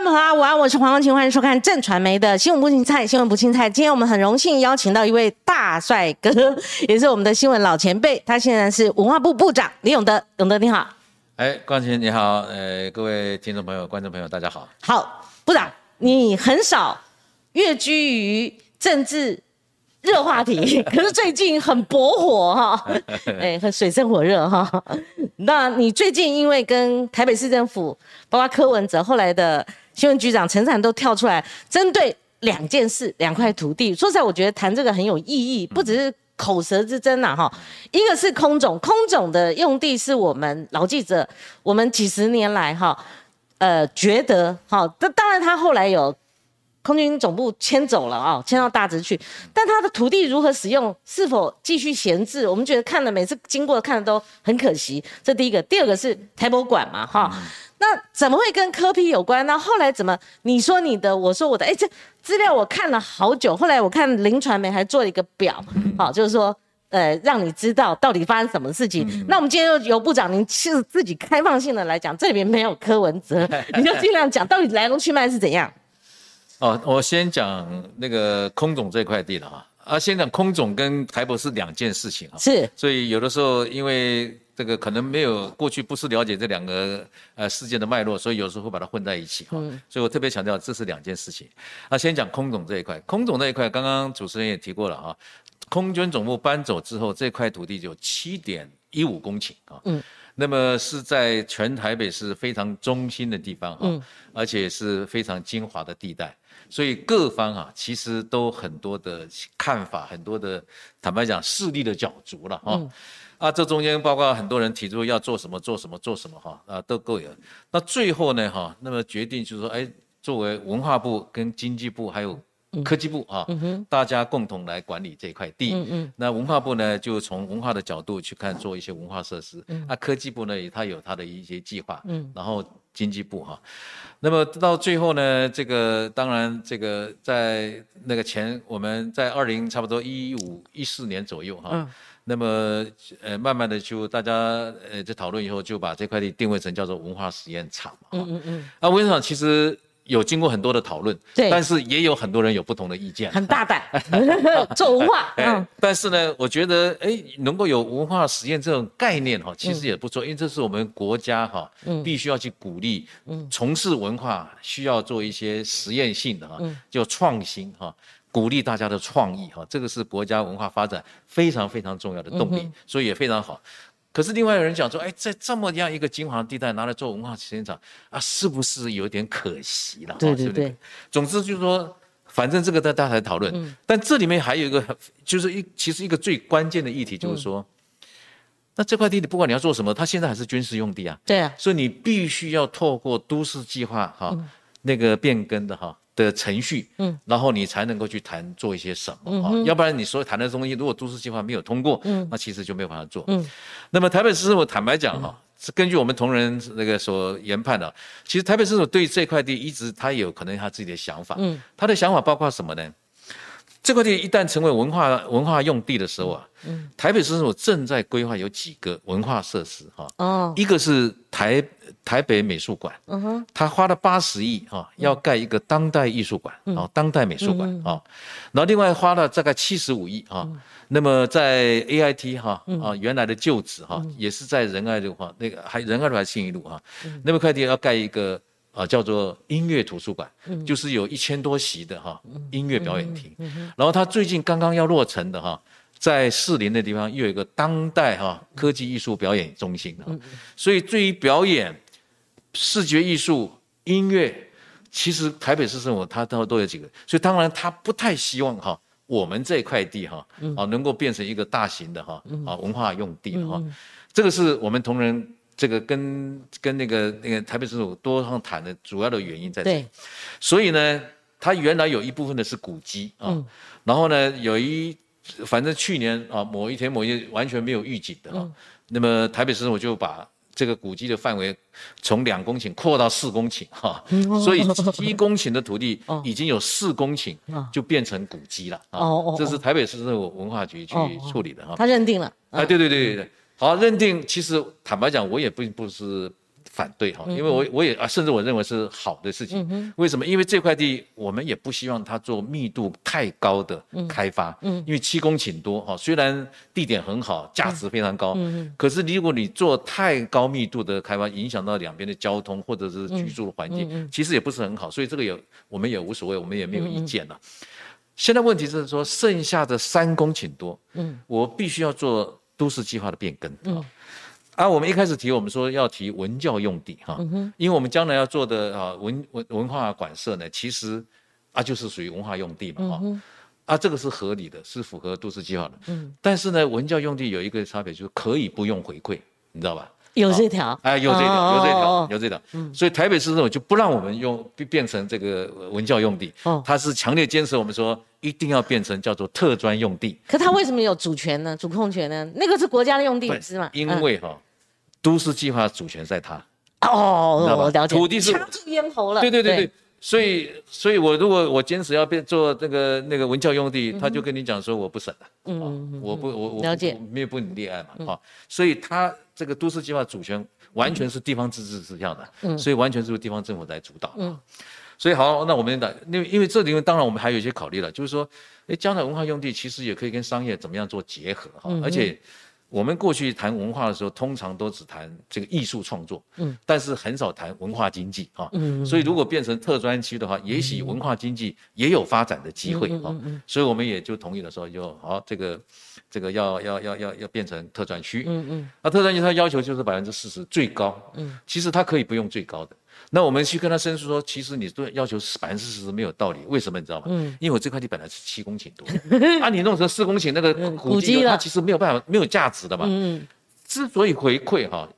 观众朋友，午安，我是黄光琴，欢迎收看正传媒的新闻不青菜，新闻不青菜。今天我们很荣幸邀请到一位大帅哥，也是我们的新闻老前辈，他现在是文化部部长李永德。永德你好，哎，光琴你好，呃，各位听众朋友、观众朋友，大家好。好，部长，你很少跃居于政治。热话题，可是最近很博火哈，哎，很水深火热哈。那你最近因为跟台北市政府，包括柯文哲后来的新闻局长陈产都跳出来，针对两件事、两块土地，说实在，我觉得谈这个很有意义，不只是口舌之争呐哈。一个是空总，空总的用地是我们老记者，我们几十年来哈，呃，觉得哈，这当然他后来有。空军总部迁走了啊，迁到大直去。但他的土地如何使用，是否继续闲置？我们觉得看了每次经过看的都很可惜。这第一个，第二个是台博馆嘛，哈。那怎么会跟科批有关？那后来怎么你说你的，我说我的？哎，这资料我看了好久。后来我看林传媒还做了一个表，好，就是说，呃，让你知道到底发生什么事情。那我们今天就由部长您是自己开放性的来讲，这里面没有柯文哲，你就尽量讲到底来龙去脉是怎样。哦，我先讲那个空总这块地了哈，啊，先讲空总跟台博是两件事情哈，是，所以有的时候因为这个可能没有过去不是了解这两个呃事件的脉络，所以有时候会把它混在一起哈，所以我特别强调这是两件事情。那，先讲空总这一块，空总那一块刚刚主持人也提过了哈，空军总部搬走之后，这块土地就七点一五公顷啊，嗯，那么是在全台北市非常中心的地方哈，而且是非常精华的地带。所以各方啊，其实都很多的看法，很多的坦白讲势力的角逐了哈。啊，这中间包括很多人提出要做什么做什么做什么哈啊，都够有。那最后呢哈，那么决定就是说，哎，作为文化部跟经济部还有科技部啊，大家共同来管理这块地。嗯嗯。那文化部呢，就从文化的角度去看做一些文化设施。嗯。那科技部呢，它有它的一些计划。嗯。然后。经济部哈，那么到最后呢，这个当然这个在那个前我们在二零差不多一五一四年左右哈，那么呃慢慢的就大家呃在讨论以后就把这块地定位成叫做文化实验场嘛，嗯嗯嗯，啊文化场其实。有经过很多的讨论，对，但是也有很多人有不同的意见，很大胆。做文化，嗯，但是呢，我觉得哎，能够有文化实验这种概念哈，其实也不错，因为这是我们国家哈，嗯，必须要去鼓励，嗯，从事文化需要做一些实验性的哈，就创新哈，鼓励大家的创意哈，这个是国家文化发展非常非常重要的动力，所以也非常好。可是另外有人讲说，哎，在这么样一个金黄地带拿来做文化实验场啊，是不是有点可惜了？对对对。总之就是说，反正这个在大家讨论。嗯。但这里面还有一个，就是一其实一个最关键的议题，就是说，那这块地你不管你要做什么，它现在还是军事用地啊。对啊。所以你必须要透过都市计划哈，那个变更的哈。的程序，嗯，然后你才能够去谈做一些什么啊，要不然你所谈的东西，如果都市计划没有通过，嗯，那其实就没有办法做，嗯。那么台北市政府坦白讲哈，是根据我们同仁那个所研判的，其实台北市政府对这块地一直他有可能他自己的想法，嗯，他的想法包括什么呢？这块地一旦成为文化文化用地的时候啊，嗯，台北市政府正在规划有几个文化设施哈，哦，一个是台。台北美术馆，嗯哼，他花了八十亿啊，要盖一个当代艺术馆啊，当代美术馆啊，然后另外花了大概七十五亿啊，那么在 A I T 哈啊原来的旧址哈，也是在仁爱路哈，那个还仁爱路还是信义路哈，那么快递要盖一个啊叫做音乐图书馆，就是有一千多席的哈音乐表演厅，然后他最近刚刚要落成的哈。在士林的地方又有一个当代哈科技艺术表演中心啊，所以对于表演、视觉艺术、音乐，其实台北市政府它都都有几个，所以当然他不太希望哈我们这块地哈啊能够变成一个大型的哈啊文化用地哈，这个是我们同仁这个跟跟那个那个台北市政府多方谈的主要的原因在这里，所以呢，它原来有一部分的是古迹啊，然后呢有一。反正去年啊，某一天某一天完全没有预警的啊，那么台北市政府就把这个古迹的范围从两公顷扩到四公顷哈，所以一公顷的土地已经有四公顷就变成古迹了啊。这是台北市政府文化局去处理的哈。他认定了。哎，对对对对对，好认定。其实坦白讲，我也并不是反对哈，因为我我也啊，甚至我认为是好的事情。为什么？因为这块地我们也不希望它做密度太高的开发，嗯，因为七公顷多哈，虽然地点很好，价值非常高，嗯可是如果你做太高密度的开发，影响到两边的交通或者是居住的环境，其实也不是很好。所以这个也我们也无所谓，我们也没有意见了。现在问题是说，剩下的三公顷多，嗯，我必须要做都市计划的变更，嗯。啊，我们一开始提，我们说要提文教用地哈，因为我们将来要做的啊文文文化馆舍呢，其实啊就是属于文化用地嘛哈，啊这个是合理的，是符合都市计划的。嗯，但是呢，文教用地有一个差别，就是可以不用回馈，你知道吧？有这条，哎，有这条，有这条，有这条。嗯，所以台北市政府就不让我们用变变成这个文教用地，哦，他是强烈坚持我们说一定要变成叫做特专用地。可他为什么有主权呢？主控权呢？那个是国家的用地，是吗？因为哈。都市计划主权在他哦，我了解。土地是掐住咽喉了。对对对对，所以所以，我如果我坚持要变做那个那个文教用地，他就跟你讲说我不审了。嗯我不我我了解，没有不你立案嘛哈。所以他这个都市计划主权完全是地方自治之下的，嗯，所以完全是由地方政府来主导。嗯，所以好，那我们的因为因为这里面当然我们还有一些考虑了，就是说，哎，将来文化用地其实也可以跟商业怎么样做结合哈，而且。我们过去谈文化的时候，通常都只谈这个艺术创作，嗯，但是很少谈文化经济啊，嗯，所以如果变成特专区的话，也许文化经济也有发展的机会啊，所以我们也就同意了，说就好这个，这个要要要要要变成特专区，嗯嗯，那特专区它要求就是百分之四十最高，嗯，其实它可以不用最高的。那我们去跟他申诉说，其实你对要求百分之四十没有道理，为什么你知道吗？嗯，因为我这块地本来是七公顷多，啊，你弄成四公顷，那个古迹它其实没有办法没有价值的嘛。嗯，之所以回馈哈，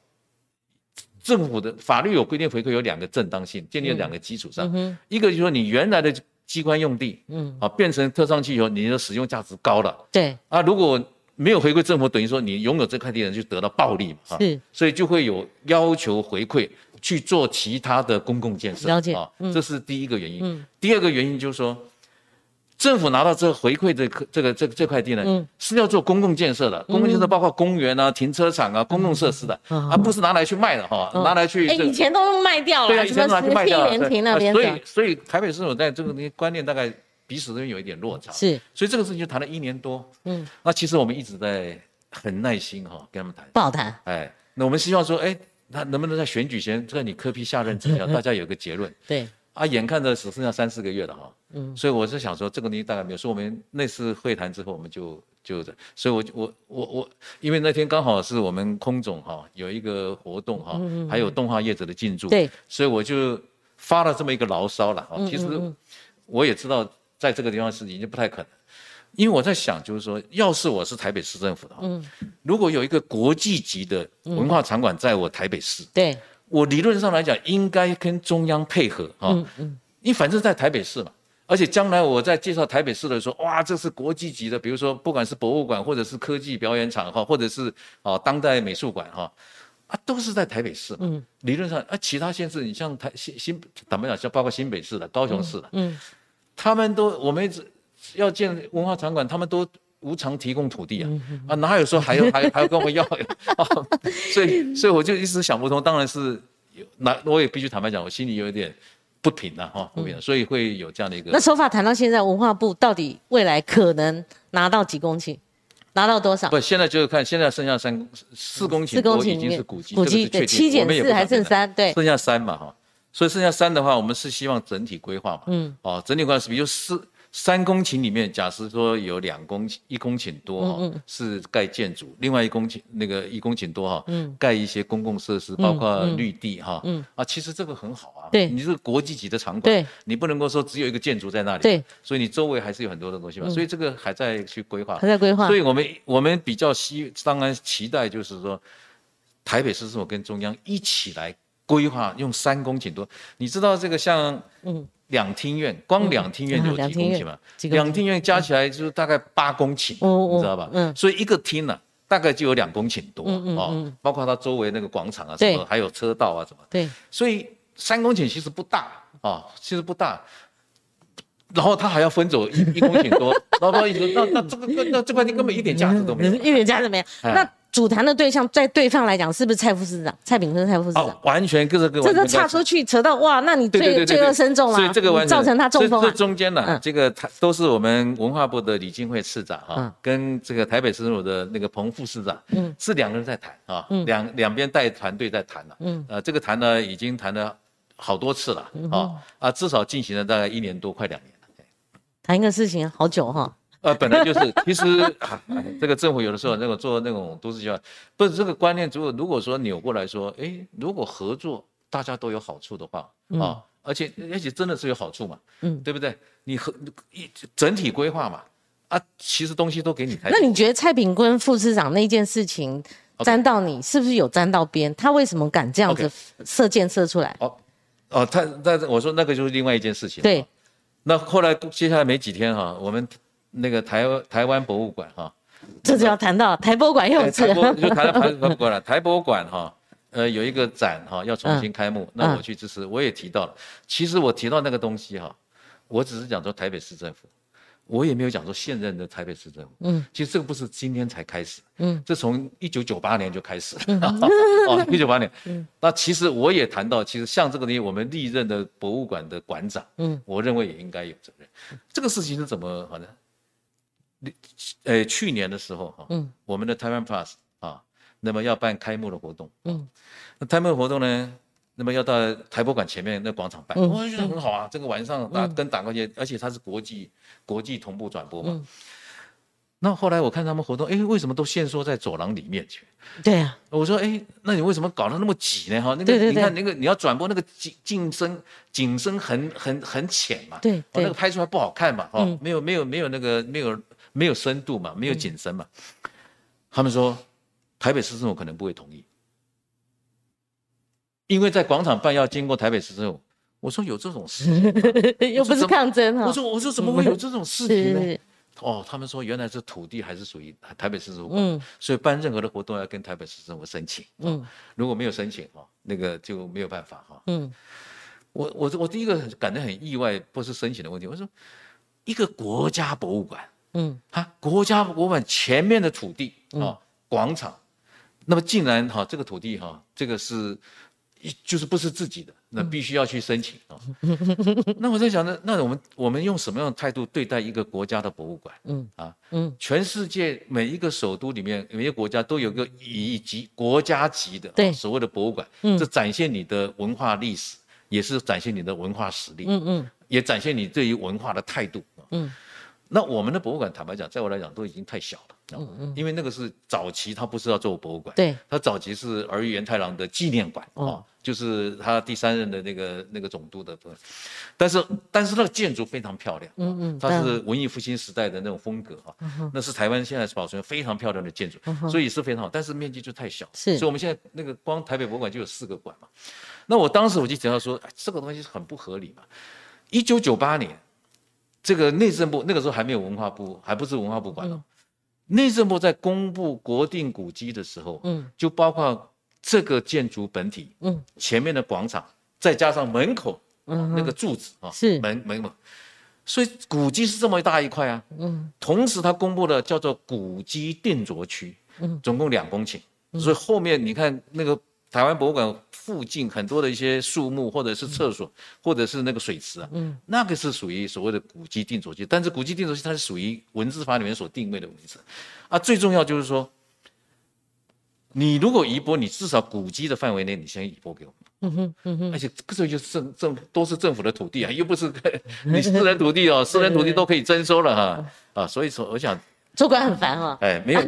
政府的法律有规定回馈有两个正当性，建立两个基础上，一个就是说你原来的机关用地，嗯，啊变成特商区以后，你的使用价值高了，对，啊如果没有回馈政府，等于说你拥有这块地的人就得到暴利嘛，是，所以就会有要求回馈。去做其他的公共建设，了解啊，这是第一个原因。嗯，第二个原因就是说，政府拿到这回馈这这个这这块地呢，嗯，是要做公共建设的，公共建设包括公园啊、停车场啊、公共设施的，而不是拿来去卖的哈，拿来去。哎，以前都卖掉了，对啊，以前拿去卖掉了。所以所以台北市府在这个观念大概彼此都有一点落差。是，所以这个事情就谈了一年多。嗯，那其实我们一直在很耐心哈跟他们谈。不好谈。哎，那我们希望说，哎。那能不能在选举前，在你科批下任之前，大家有个结论？对啊，眼看着只剩下三四个月了哈，嗯，所以我是想说，这个东西大概没有。说我们那次会谈之后，我们就就这，所以我我我我，因为那天刚好是我们空总哈有一个活动哈，还有动画业者的进驻，对，所以我就发了这么一个牢骚了哈。其实我也知道，在这个地方是已经不太可能。因为我在想，就是说，要是我是台北市政府的话，如果有一个国际级的文化场馆在我台北市，对，我理论上来讲应该跟中央配合啊，嗯嗯，你反正在台北市嘛，而且将来我在介绍台北市的时候，哇，这是国际级的，比如说不管是博物馆或者是科技表演场哈，或者是啊当代美术馆哈，啊都是在台北市，嗯，理论上啊其他县市，你像台新新坦白讲，像包括新北市的、高雄市的，嗯，他们都我们只。要建文化场馆，他们都无偿提供土地啊啊，哪有说还要还 还要跟我们要啊？所以所以我就一直想不通，当然是有那我也必须坦白讲，我心里有一点不平了哈，不平，所以会有这样的一个。那手法谈到现在，文化部到底未来可能拿到几公顷，拿到多少？不，现在就是看现在剩下三四公顷，四公顷已经是古迹，古迹对七减四还剩三，对，剩下三嘛哈，所以剩下三的话，我们是希望整体规划嘛，嗯，哦，整体规划是比如四。三公顷里面，假设说有两公顷、一公顷多哈，是盖建筑；另外一公顷那个一公顷多哈，盖一些公共设施，包括绿地哈。啊，其实这个很好啊。对，你是国际级的场馆，你不能够说只有一个建筑在那里。对，所以你周围还是有很多的东西嘛。所以这个还在去规划。还在规划。所以我们我们比较希当然期待就是说，台北市政府跟中央一起来规划，用三公顷多。你知道这个像嗯。两厅院，光两厅院有几公顷嘛？两厅院加起来就是大概八公顷，你知道吧？嗯，所以一个厅呢，大概就有两公顷多哦，包括它周围那个广场啊，什么还有车道啊，什么。对。所以三公顷其实不大啊，其实不大。然后他还要分走一一公顷多，然后不好意思，那那这个那这块地根本一点价值都没有，一点价值没有。那主谈的对象在对方来讲是不是蔡副市长、蔡炳坤蔡副市长？哦，完全各个各这个岔出去扯到哇，那你罪罪恶深重了，所以这个完全造成他中风这中间呢，这个他都是我们文化部的李金惠市长哈，跟这个台北市政府的那个彭副市长，嗯，是两个人在谈啊，两两边带团队在谈了，嗯，呃，这个谈呢已经谈了好多次了啊啊，至少进行了大概一年多，快两年了。谈一个事情好久哈。呃，本来就是，其实这个政府有的时候那个做那种都市计划，不是这个观念。如果如果说扭过来说，哎，如果合作大家都有好处的话，啊，而且而且真的是有好处嘛，嗯，对不对？你和一整体规划嘛，啊，其实东西都给你。那你觉得蔡炳坤副市长那件事情沾到你，是不是有沾到边？他为什么敢这样子射箭射出来？哦，哦，他那我说那个就是另外一件事情。对，那后来接下来没几天哈，我们。那个台台湾博物馆哈，这就要谈到台博馆又是，就谈到台博物馆了。台博物馆哈，呃，有一个展哈，要重新开幕，那我去支持。我也提到了，其实我提到那个东西哈，我只是讲说台北市政府，我也没有讲说现任的台北市政府。嗯，其实这个不是今天才开始，嗯，这从一九九八年就开始了。哦，一九九八年。嗯，那其实我也谈到，其实像这个东西，我们历任的博物馆的馆长，嗯，我认为也应该有责任。这个事情是怎么好呢？呃，去年的时候哈，嗯，我们的台湾 Plus 啊，那么要办开幕的活动，嗯，那开幕活动呢，那么要到台博馆前面那广场办，我觉得很好啊，这个晚上打跟打过去，而且它是国际国际同步转播嘛。那后来我看他们活动，哎，为什么都限缩在走廊里面去？对啊，我说，哎，那你为什么搞得那么挤呢？哈，那个你看那个你要转播那个景景深景深很很很浅嘛，对，那个拍出来不好看嘛，哈，没有没有没有那个没有。没有深度嘛，没有景深嘛，他们说台北市政府可能不会同意，因为在广场办要经过台北市政府。我说有这种事，又不是抗争哈。我说我说怎么会有这种事情呢？哦，他们说原来这土地还是属于台北市政府管，所以办任何的活动要跟台北市政府申请。嗯，如果没有申请哈，那个就没有办法哈。嗯，我我我第一个感到很意外，不是申请的问题。我说一个国家博物馆。嗯，哈，国家博物馆前面的土地啊，广场，那么竟然哈，这个土地哈，这个是，就是不是自己的，那必须要去申请啊。那我在想呢，那我们我们用什么样的态度对待一个国家的博物馆？嗯。啊，嗯，全世界每一个首都里面，每一个国家都有个以及国家级的对。所谓的博物馆，嗯，这展现你的文化历史，也是展现你的文化实力，嗯嗯，也展现你对于文化的态度，嗯。那我们的博物馆，坦白讲，在我来讲都已经太小了，嗯嗯，因为那个是早期，他不是要做博物馆，对，他早期是儿玉源太郎的纪念馆，哦，就是他第三任的那个那个总督的，但是但是那个建筑非常漂亮，嗯嗯，它是文艺复兴时代的那种风格哈，那是台湾现在是保存非常漂亮的建筑，所以是非常好，但是面积就太小，是，所以我们现在那个光台北博物馆就有四个馆嘛，那我当时我就提到说，这个东西是很不合理嘛，一九九八年。这个内政部那个时候还没有文化部，还不是文化部管。哦。内政部在公布国定古迹的时候，嗯，就包括这个建筑本体，嗯，前面的广场，再加上门口，嗯，那个柱子啊，是。门门门，所以古迹是这么大一块啊，嗯，同时他公布的叫做古迹定着区，嗯，总共两公顷，所以后面你看那个。台湾博物馆附近很多的一些树木，或者是厕所，或者是那个水池啊，嗯，那个是属于所谓的古迹定着区，但是古迹定着区它是属于文字法里面所定位的文字，啊，最重要就是说，你如果移拨，你至少古迹的范围内，你先移拨给我们，嗯哼，嗯哼，而且这个就是政政都是政府的土地啊，又不是你私人土地哦，私人土地都可以征收了哈，啊，所以说我想。主管很烦啊！哎，没有，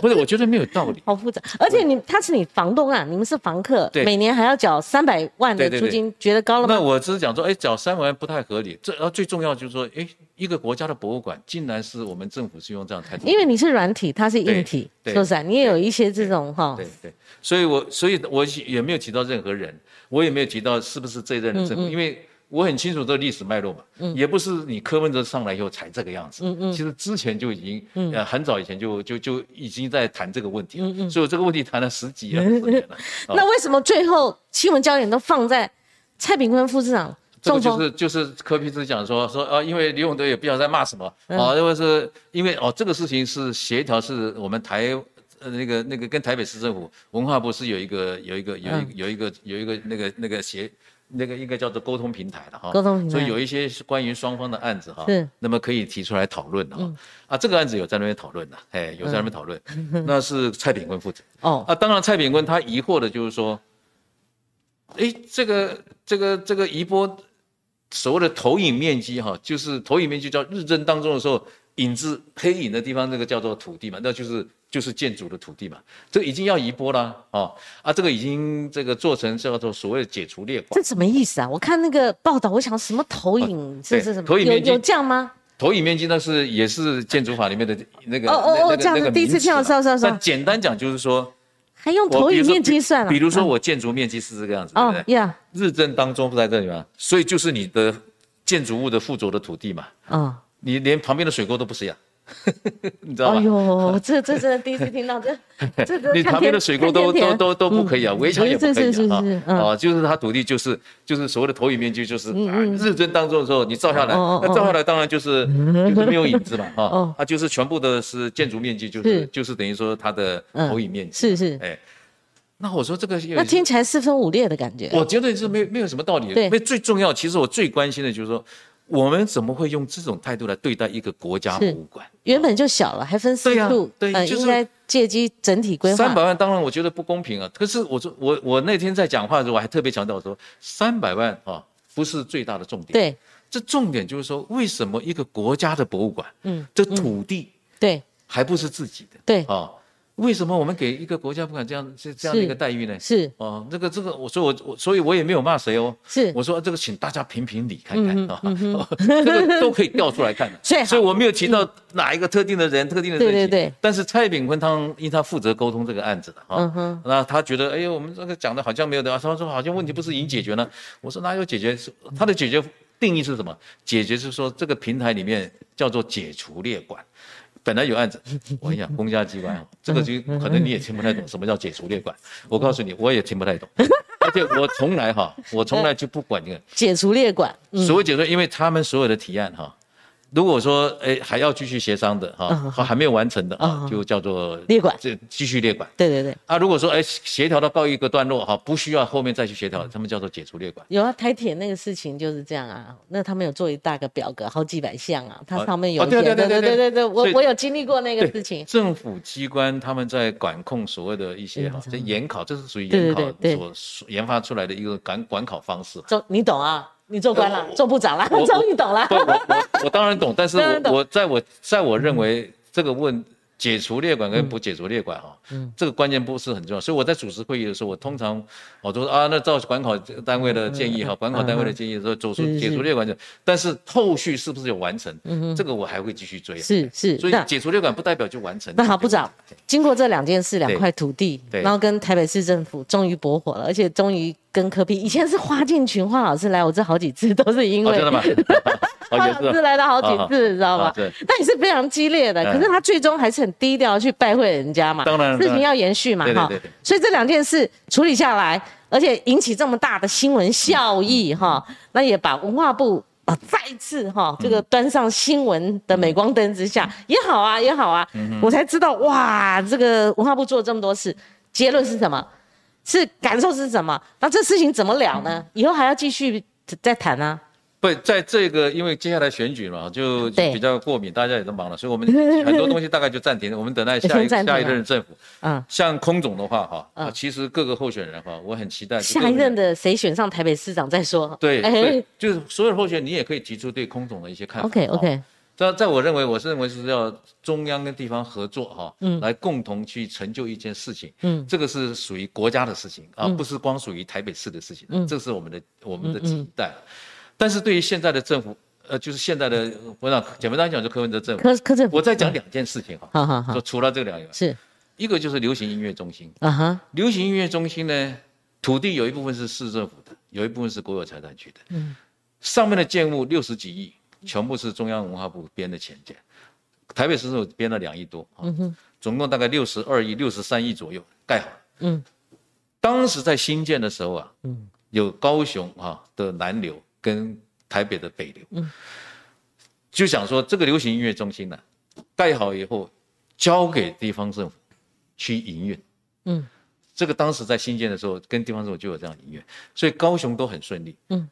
不是，我觉得没有道理。好复杂，而且你他是你房东啊，你们是房客，每年还要缴三百万的租金，觉得高了吗？那我只是讲说，哎，缴三百万不太合理。这然后最重要就是说，哎，一个国家的博物馆，竟然是我们政府是用这样态度。因为你是软体，它是硬体，说实在，你也有一些这种哈。对对，所以我所以我也没有提到任何人，我也没有提到是不是这一任的政府，因为。我很清楚这个历史脉络嘛，嗯，也不是你柯文哲上来以后才这个样子，嗯嗯，其实之前就已经，呃，很早以前就就就已经在谈这个问题，嗯嗯，所以这个问题谈了十几年了。那为什么最后新闻焦点都放在蔡炳坤副市长？这个就是就是柯皮斯讲说说啊，因为李永德也不知道在骂什么，啊，因为是因为哦这个事情是协调是我们台呃那个那个跟台北市政府文化部是有一个有一个有嗯。一有一个有一个那个那个协那个应该叫做沟通平台的哈，沟通平台。所以有一些是关于双方的案子哈，是。那么可以提出来讨论的哈。嗯。啊，这个案子有在那边讨论的，哎，有在那边讨论，那是蔡炳坤负责。哦，啊，当然蔡炳坤他疑惑的就是说，哎，这个这个这个移波所谓的投影面积哈，就是投影面积叫日正当中的时候，影子黑影的地方，那个叫做土地嘛，那就是就是建筑的土地嘛，这已经要移波啦，哦啊，这个已经这个做成叫做所谓的解除列管这。什么意思啊？我看那个报道，我想什么投影这对是什么？有投影面积有这样吗？投影面积那是也是建筑法里面的那个哦哦哦这样子第一次听到名词嘛是啊是啊是啊但简单讲就是说，还用投影面积算了？比如说嗯我建筑面积是这个样子，对不哦对？呀，日正当中不在这里吗？所以就是你的建筑物的附着的土地嘛，哦，你连旁边的水沟都不是呀，你知道哎吧？呦，这这真的第一次听到，这 这这你旁边的水沟都都都都不可以啊，围墙也不可以啊啊，就是它土地就是就是所谓的投影面积，就是啊日正当中的时候你照下来，那照下来当然就是 就是没有影子嘛，哈。哦，它就是全部的是建筑面积，就是是。就是等于说它的嗯投影面积，是是，哎，那我说这个有那听起来四分五裂的感觉。我觉得是没没有什么道理。因为最重要，其实我最关心的就是说，我们怎么会用这种态度来对待一个国家博物馆？原本就小了，还分四对呀处，呃，对就是应该借机整体规划。三百万当然我觉得不公平啊。可是我说我我那天在讲话的时候，我还特别强调说，三百万啊不是最大的重点。，对这重点就是说，为什么一个国家的博物馆，嗯，这土地对还不是自己的？对，啊，为什么我们给一个国家不敢这样这这样的一个待遇呢？是哦，这个这个，我说我我，所以我也没有骂谁哦。是，我说这个，请大家评评理看嗯看啊，这个都可以调出来看的。所以我没有提到哪一个特定的人、特定的对人。对对。但是蔡炳坤他因为他负责沟通这个案子的哈那他觉得哎呦，我们这个讲的好像没有的，他说好像问题不是已经解决了。我说哪有解决？他的解决定义是什么？解决是说这个平台里面叫做解除列管。本来有案子，我跟你讲，公家机关啊，这个就可能你也听不太懂什么叫解除列管。我告诉你，我也听不太懂，而且我从来哈，我从来就不管这个解除列管，嗯。所谓解除，因为他们所有的提案哈，如果说哎还要继续协商的哈，嗯还没有完成的啊嗯，就叫做列管这继续列管。对对对，啊，如果说哎协调到告一个段落哈，不需要后面再去协调，他们叫做解除列管。有啊，台铁那个事情就是这样啊。那他们有做一大个表格，好几百项啊，它哦上面有哦对对对对对对对，我我有经历过那个事情。政府机关他们在管控所谓的一些哈，这研考，这是属于对研考所研发出来的一个管管考方式。就你懂啊？你做官了，做部长了，我终于懂了，。我我我当然懂，但是我 我在我在我认为这个问解除列管跟不解除列管哈，嗯这个关键不是很重要。所以我在主持会议的时候，我通常我都说啊，那照管考单位的建议哈，管考单位的建议说走出解除列管就，但是后续是不是有完成，嗯这个我还会继续追啊。是是，所以解除列管不代表就完成。那好，部长，经过这两件事，两块土地，对然后跟台北市政府终于驳火了，而且终于跟科批，以前是花进群花老师来，我这好几次都是因哦，为真的吗？花哦，也是啊。老师来了好几次，你知道吗啊对？那也是非常激烈的，嗯可是他最终还是很低调去拜会人家嘛，当然事情要延续嘛，哈所以这两件事处理下来，而且引起这么大的新闻效益哈，那也把文化部。啊，再一次哈，这个端上新闻的镁光灯之下，也好啊，也好啊，我才知道哇，这个文化部做了这么多事，结论是什么？是感受是什么？那这事情怎么了呢？以后还要继续再谈啊。不，在这个因为接下来选举嘛，就就比较过敏，大家也都忙了，所以我们 很多东西大概就暂停了。我们等待下一 下一任政府。嗯，像空总的话，哈，其实各个候选人哈，我很期待下一任的谁选上台北市长再说。对哎对，就是所有候选人，你也可以提出对空总的一些看法。OK OK 在在我认为，我是认为是要中央跟地方合作哈，嗯来共同去成就一件事情。嗯这个是属于国家的事情啊，嗯不是光属于台北市的事情。嗯这是我们的我们的嗯嗯期待。但是对于现在的政府，呃，就是现在的我想简单来讲，就柯文哲政府。柯柯政府，我再讲两件事情哈，好好好。说，除了这两个是。一个就是流行音乐中心。啊哈，流行音乐中心呢，土地有一部分是市政府的，有一部分是国有财产局的。嗯。上面的建物六十几亿，全部是中央文化部编的钱建，台北市政府编了两亿多，啊嗯哼，总共大概六十二亿、六十三亿左右盖好。嗯。当时在新建的时候啊，嗯。有高雄啊的南流跟台北的北流，嗯就想说这个流行音乐中心呢、盖好以后交给地方政府去营运。嗯，这个当时在新建的时候，跟地方政府就有这样营运，所以高雄都很顺利。嗯，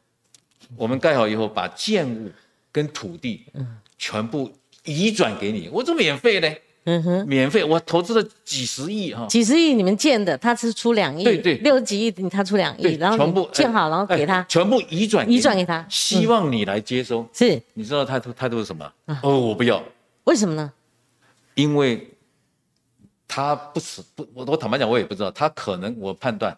我们盖好以后，把建物跟土地，嗯，全部移转给你，我怎么免费呢。嗯哼，免费，我投资了几十亿哈，几十亿你们建的，他是出两亿，对对，六十几亿他出两亿，然后全部建好，然后给他，全部移转移转给他，希望你来接收。是，你知道态度态度是什么？哦，我不要。为什么呢？因为他不是不，我我坦白讲，我也不知道，他可能我判断，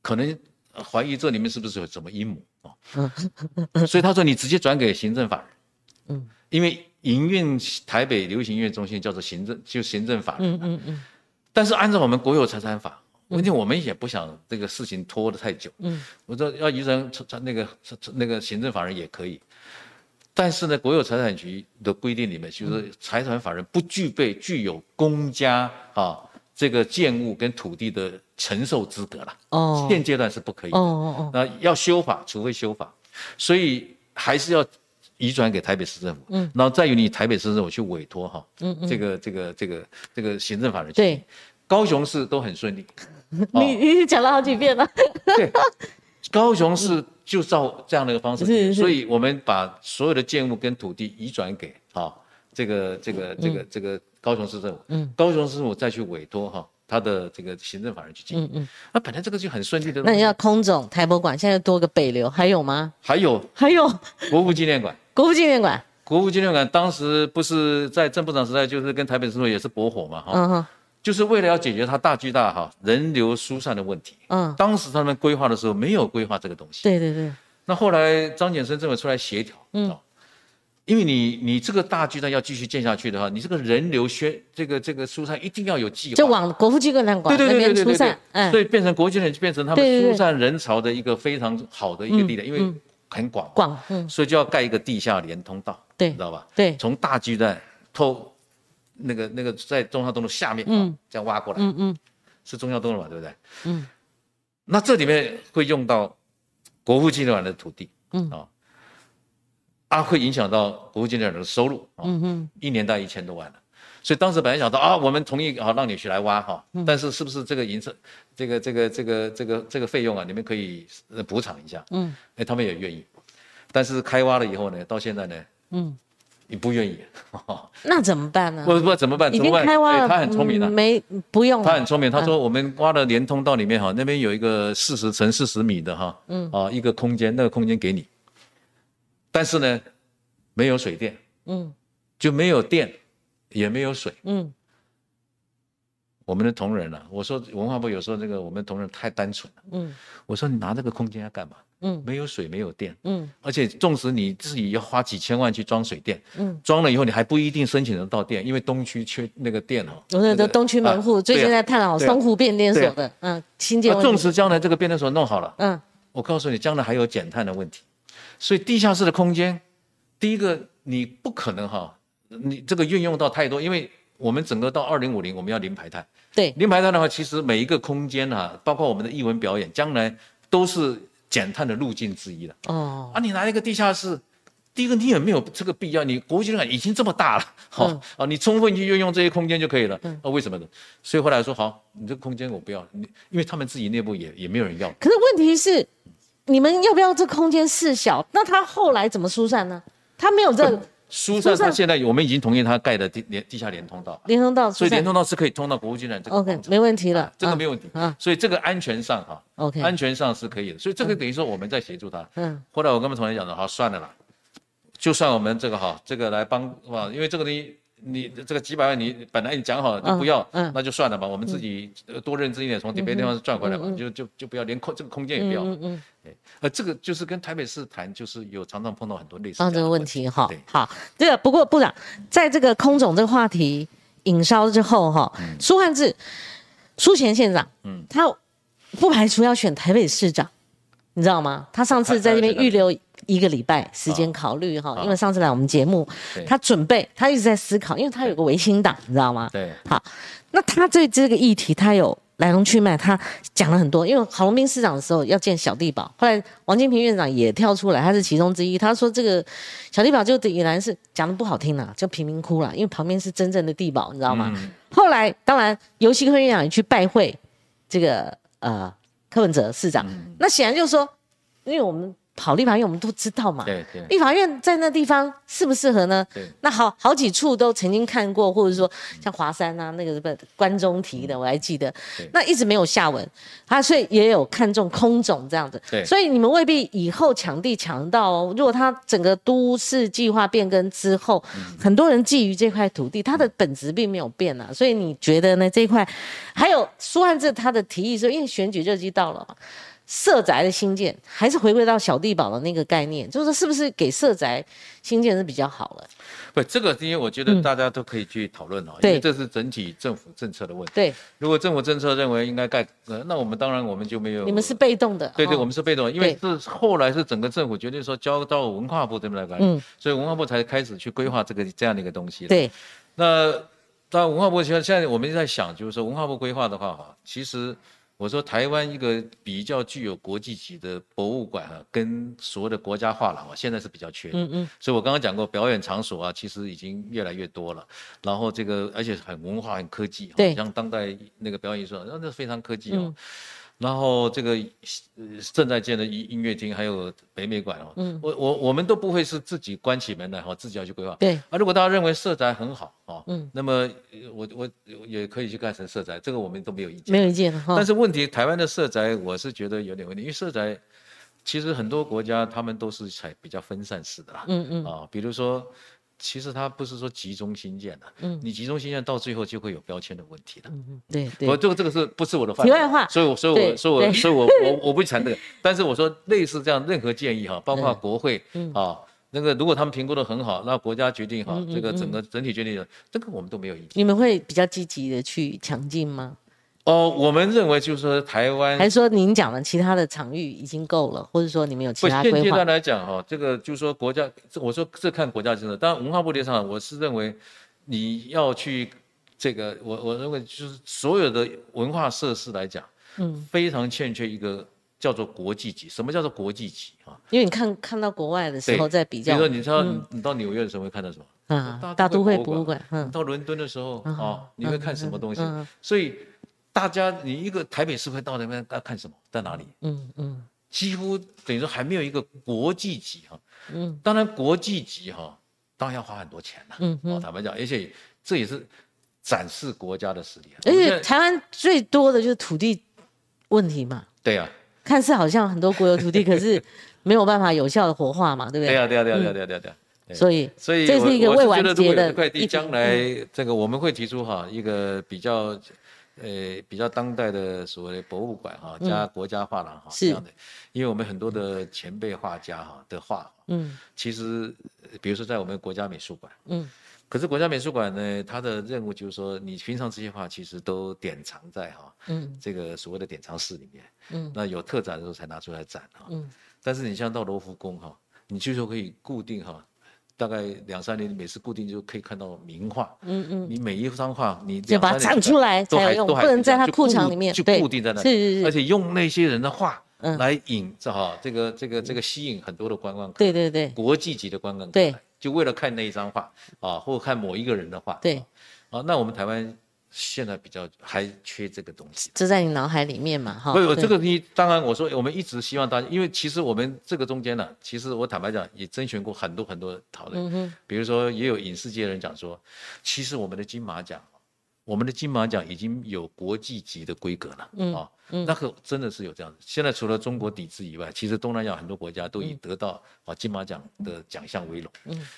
可能怀疑这里面是不是有什么阴谋啊？所以他说你直接转给行政法人，嗯，因为。营运台北流行音乐中心叫做行政，就行政法人。嗯嗯嗯。但是按照我们国有财产法，问题我们也不想这个事情拖得太久。嗯。我说要移成那个那个行政法人也可以，但是呢，国有财产局的规定里面就是财产法人不具备具有公家啊这个建物跟土地的承受资格了。哦。现阶段是不可以。哦哦哦。那要修法，除非修法，所以还是要。移转给台北市政府，嗯，然后再由你台北市政府去委托哈，嗯嗯，这个这个这个这个行政法人对，高雄市都很顺利，你你讲了好几遍了，对，高雄市就照这样的一个方式，所以我们把所有的建物跟土地移转给啊这个这个这个这个高雄市政府，嗯，高雄市政府再去委托哈。他的这个行政法人去进，嗯嗯，那本来这个就很顺利的。那你要空总台博馆，现在多个北流，还有吗？还有，还有国父纪念馆。国父纪念馆，国父纪念馆当时不是在郑部长时代，就是跟台北市政府也是驳火嘛，哈，嗯哼，就是为了要解决它大巨大哈人流疏散的问题。嗯，当时他们规划的时候没有规划这个东西。对对对。那后来张景生政委出来协调，嗯。因为你你这个大巨蛋要继续建下去的话，你这个人流宣这个这个疏散一定要有计划，就往国父纪念馆那边疏散，所以变成国际人就变成他们疏散人潮的一个非常好的一个地点，因为很广。广，所以就要盖一个地下连通道，对，知道吧？对，从大巨蛋透那个那个在中孝东路下面，嗯，这样挖过来，嗯嗯，是中孝东路嘛，对不对？嗯，那这里面会用到国父纪念馆的土地，嗯。啊。啊，会影响到国父纪念馆的收入嗯哼，一年大概一千多万了，所以当时本来想到啊，我们同意啊，让你去来挖哈，但是是不是这个银色，这个这个这个这个这个费用啊，你们可以补偿一下，嗯，哎，他们也愿意，但是开挖了以后呢，到现在呢，嗯，你不愿意，那怎么办呢？不不怎么办？已经开挖了，他很聪明的，没不用，他很聪明，他说我们挖了连通道里面哈，那边有一个四十乘四十米的哈，嗯。啊一个空间，那个空间给你。但是呢，没有水电，嗯，就没有电，也没有水，嗯。我们的同仁呢，我说文化部有时候那个我们同仁太单纯了，嗯。我说你拿这个空间要干嘛？嗯，没有水，没有电，嗯。而且纵使你自己要花几千万去装水电，嗯，装了以后你还不一定申请得到电，因为东区缺那个电哦。我的东区门户最近在探讨松湖变电所的，嗯，新建。纵使将来这个变电所弄好了，嗯，我告诉你，将来还有减碳的问题。所以地下室的空间，第一个你不可能哈，你这个运用到太多，因为我们整个到二零五零我们要零排碳。对，零排碳的话，其实每一个空间哈，包括我们的艺文表演，将来都是减碳的路径之一了。哦，啊，你拿一个地下室，第一个你也没有这个必要，你国际上已经这么大了，好啊，你充分去运用这些空间就可以了。啊，为什么呢？所以后来说好，你这个空间我不要，你因为他们自己内部也也没有人要。可是问题是。你们要不要这空间事小？那他后来怎么疏散呢？他没有这疏散，他现在我们已经同意他盖的地连地下连通道，连通道，所以连通道是可以通到国务院这个。OK，没问题了，这个没问题啊。所以这个安全上哈，OK，安全上是可以的。所以这个等于说我们在协助他。嗯。后来我跟我们同学讲的，好算了啦，就算我们这个哈，这个来帮？因为这个东西。你这个几百万，你本来你讲好就不要，那就算了吧。我们自己多认真一点，从别的地方赚回来吧。就就就不要，连空这个空间也不要。嗯嗯。哎，呃，这个就是跟台北市谈，就是有常常碰到很多类似这个问题哈。好，这个不过部长在这个空总这个话题引烧之后哈，苏汉志、苏前县长，嗯，他不排除要选台北市长，你知道吗？他上次在这边预留。一个礼拜时间考虑哈，因为上次来我们节目，他准备，他一直在思考，因为他有个维新党，你知道吗？对，好，那他对这个议题，他有来龙去脉，他讲了很多。因为郝龙斌市长的时候要建小地堡，后来王金平院长也跳出来，他是其中之一。他说这个小地堡就等于来是讲的不好听了，就贫民窟了，因为旁边是真正的地堡，你知道吗？后来当然尤熙坤院长也去拜会这个呃柯文哲市长，那显然就是说，因为我们。跑立法院，我们都知道嘛。对对。立法院在那地方适不适合呢？对。那好好几处都曾经看过，或者说像华山啊，那个不关中提的，我还记得。那一直没有下文，他所以也有看中空总这样子。对。所以你们未必以后抢地抢到哦，如果他整个都市计划变更之后，很多人觊觎这块土地，它的本质并没有变啊。所以你觉得呢？这一块还有苏汉志他的提议说，因为选举热季到了。社宅的新建还是回归到小地堡的那个概念，就是说是不是给社宅新建是比较好了？不，这个因为我觉得大家都可以去讨论哦，因为这是整体政府政策的问题。对，如果政府政策认为应该盖，呃，那我们当然我们就没有。你们是被动的。对对，我们是被动的，因为是后来是整个政府决定说交到文化部这边来管，嗯，所以文化部才开始去规划这个这样的一个东西。对，那当然文化部现在现在我们在想，就是说文化部规划的话哈，其实。我说台湾一个比较具有国际级的博物馆啊，跟所谓的国家画廊啊，现在是比较缺。嗯嗯。所以我刚刚讲过，表演场所啊，其实已经越来越多了。然后这个而且很文化、很科技，对像当代那个表演艺术，那那非常科技哦。然后这个正在建的音音乐厅，还有北美馆哦，嗯，我我我们都不会是自己关起门来哈，自己要去规划。对。啊，如果大家认为社宅很好哦，嗯，那么我我也可以去盖成社宅，这个我们都没有意见。没有意见哈。但是问题，台湾的社宅，我是觉得有点问题，因为社宅其实很多国家他们都是采比较分散式的啦，嗯嗯，啊，比如说。其实它不是说集中新建的，嗯，你集中新建到最后就会有标签的问题的，嗯嗯，对对，我这个这个是不是我的题外话？所以，所以我，所以我，所以我，我我不谈这个，但是我说类似这样任何建议哈，包括国会啊，那个如果他们评估的很好，那国家决定哈，这个整个整体决定的，这个我们都没有意见。你们会比较积极的去强劲吗？哦，我们认为就是说台湾，还是说您讲的其他的场域已经够了，或者说你们有其他规划？现阶段来讲哈，这个就是说国家，我说这看国家政策。当然文化部立场，我是认为你要去这个，我我认为就是所有的文化设施来讲，嗯，非常欠缺一个叫做国际级。什么叫做国际级啊？因为你看看到国外的时候在比较，比如说你知道你到纽约的时候会看到什么？啊，大都会博物馆。嗯，到伦敦的时候啊，你会看什么东西？所以。大家，你一个台北市会到那边要看什么？在哪里？嗯嗯，几乎等于说还没有一个国际级哈。嗯，当然国际级哈，当然要花很多钱了。嗯嗯，坦白讲，而且这也是展示国家的实力。而且台湾最多的就是土地问题嘛。对呀。看似好像很多国有土地，可是没有办法有效的活化嘛，对不对？对呀对呀对呀对呀对呀对呀。所以所以这是一个未完结的。这块地将来这个我们会提出哈一个比较。呃，比较当代的所谓的博物馆哈，加国家画廊哈这样的，因为我们很多的前辈画家哈的画，嗯，其实比如说在我们国家美术馆，嗯，可是国家美术馆呢，它的任务就是说，你平常这些画其实都典藏在哈，嗯，这个所谓的典藏室里面，嗯，那有特展的时候才拿出来展哈，嗯，但是你像到罗浮宫哈，你据说可以固定哈。大概两三年，每次固定就可以看到名画。嗯嗯，你每一张画，你就把它展出来才有用，不能在它库场里面，就固定在那。是是是。而且用那些人的画来引，这哈，这个这个这个吸引很多的观光客。对对对。国际级的观光客。对。就为了看那一张画啊，或看某一个人的画。对。啊，那我们台湾。现在比较还缺这个东西，这在你脑海里面嘛？哈，不，这个你当然我说我们一直希望大家，因为其实我们这个中间呢，其实我坦白讲也征询过很多很多讨论，嗯哼，比如说也有影视界人讲说，其实我们的金马奖，我们的金马奖已经有国际级的规格了，嗯啊，那个真的是有这样子。现在除了中国抵制以外，其实东南亚很多国家都以得到啊金马奖的奖项为荣，嗯，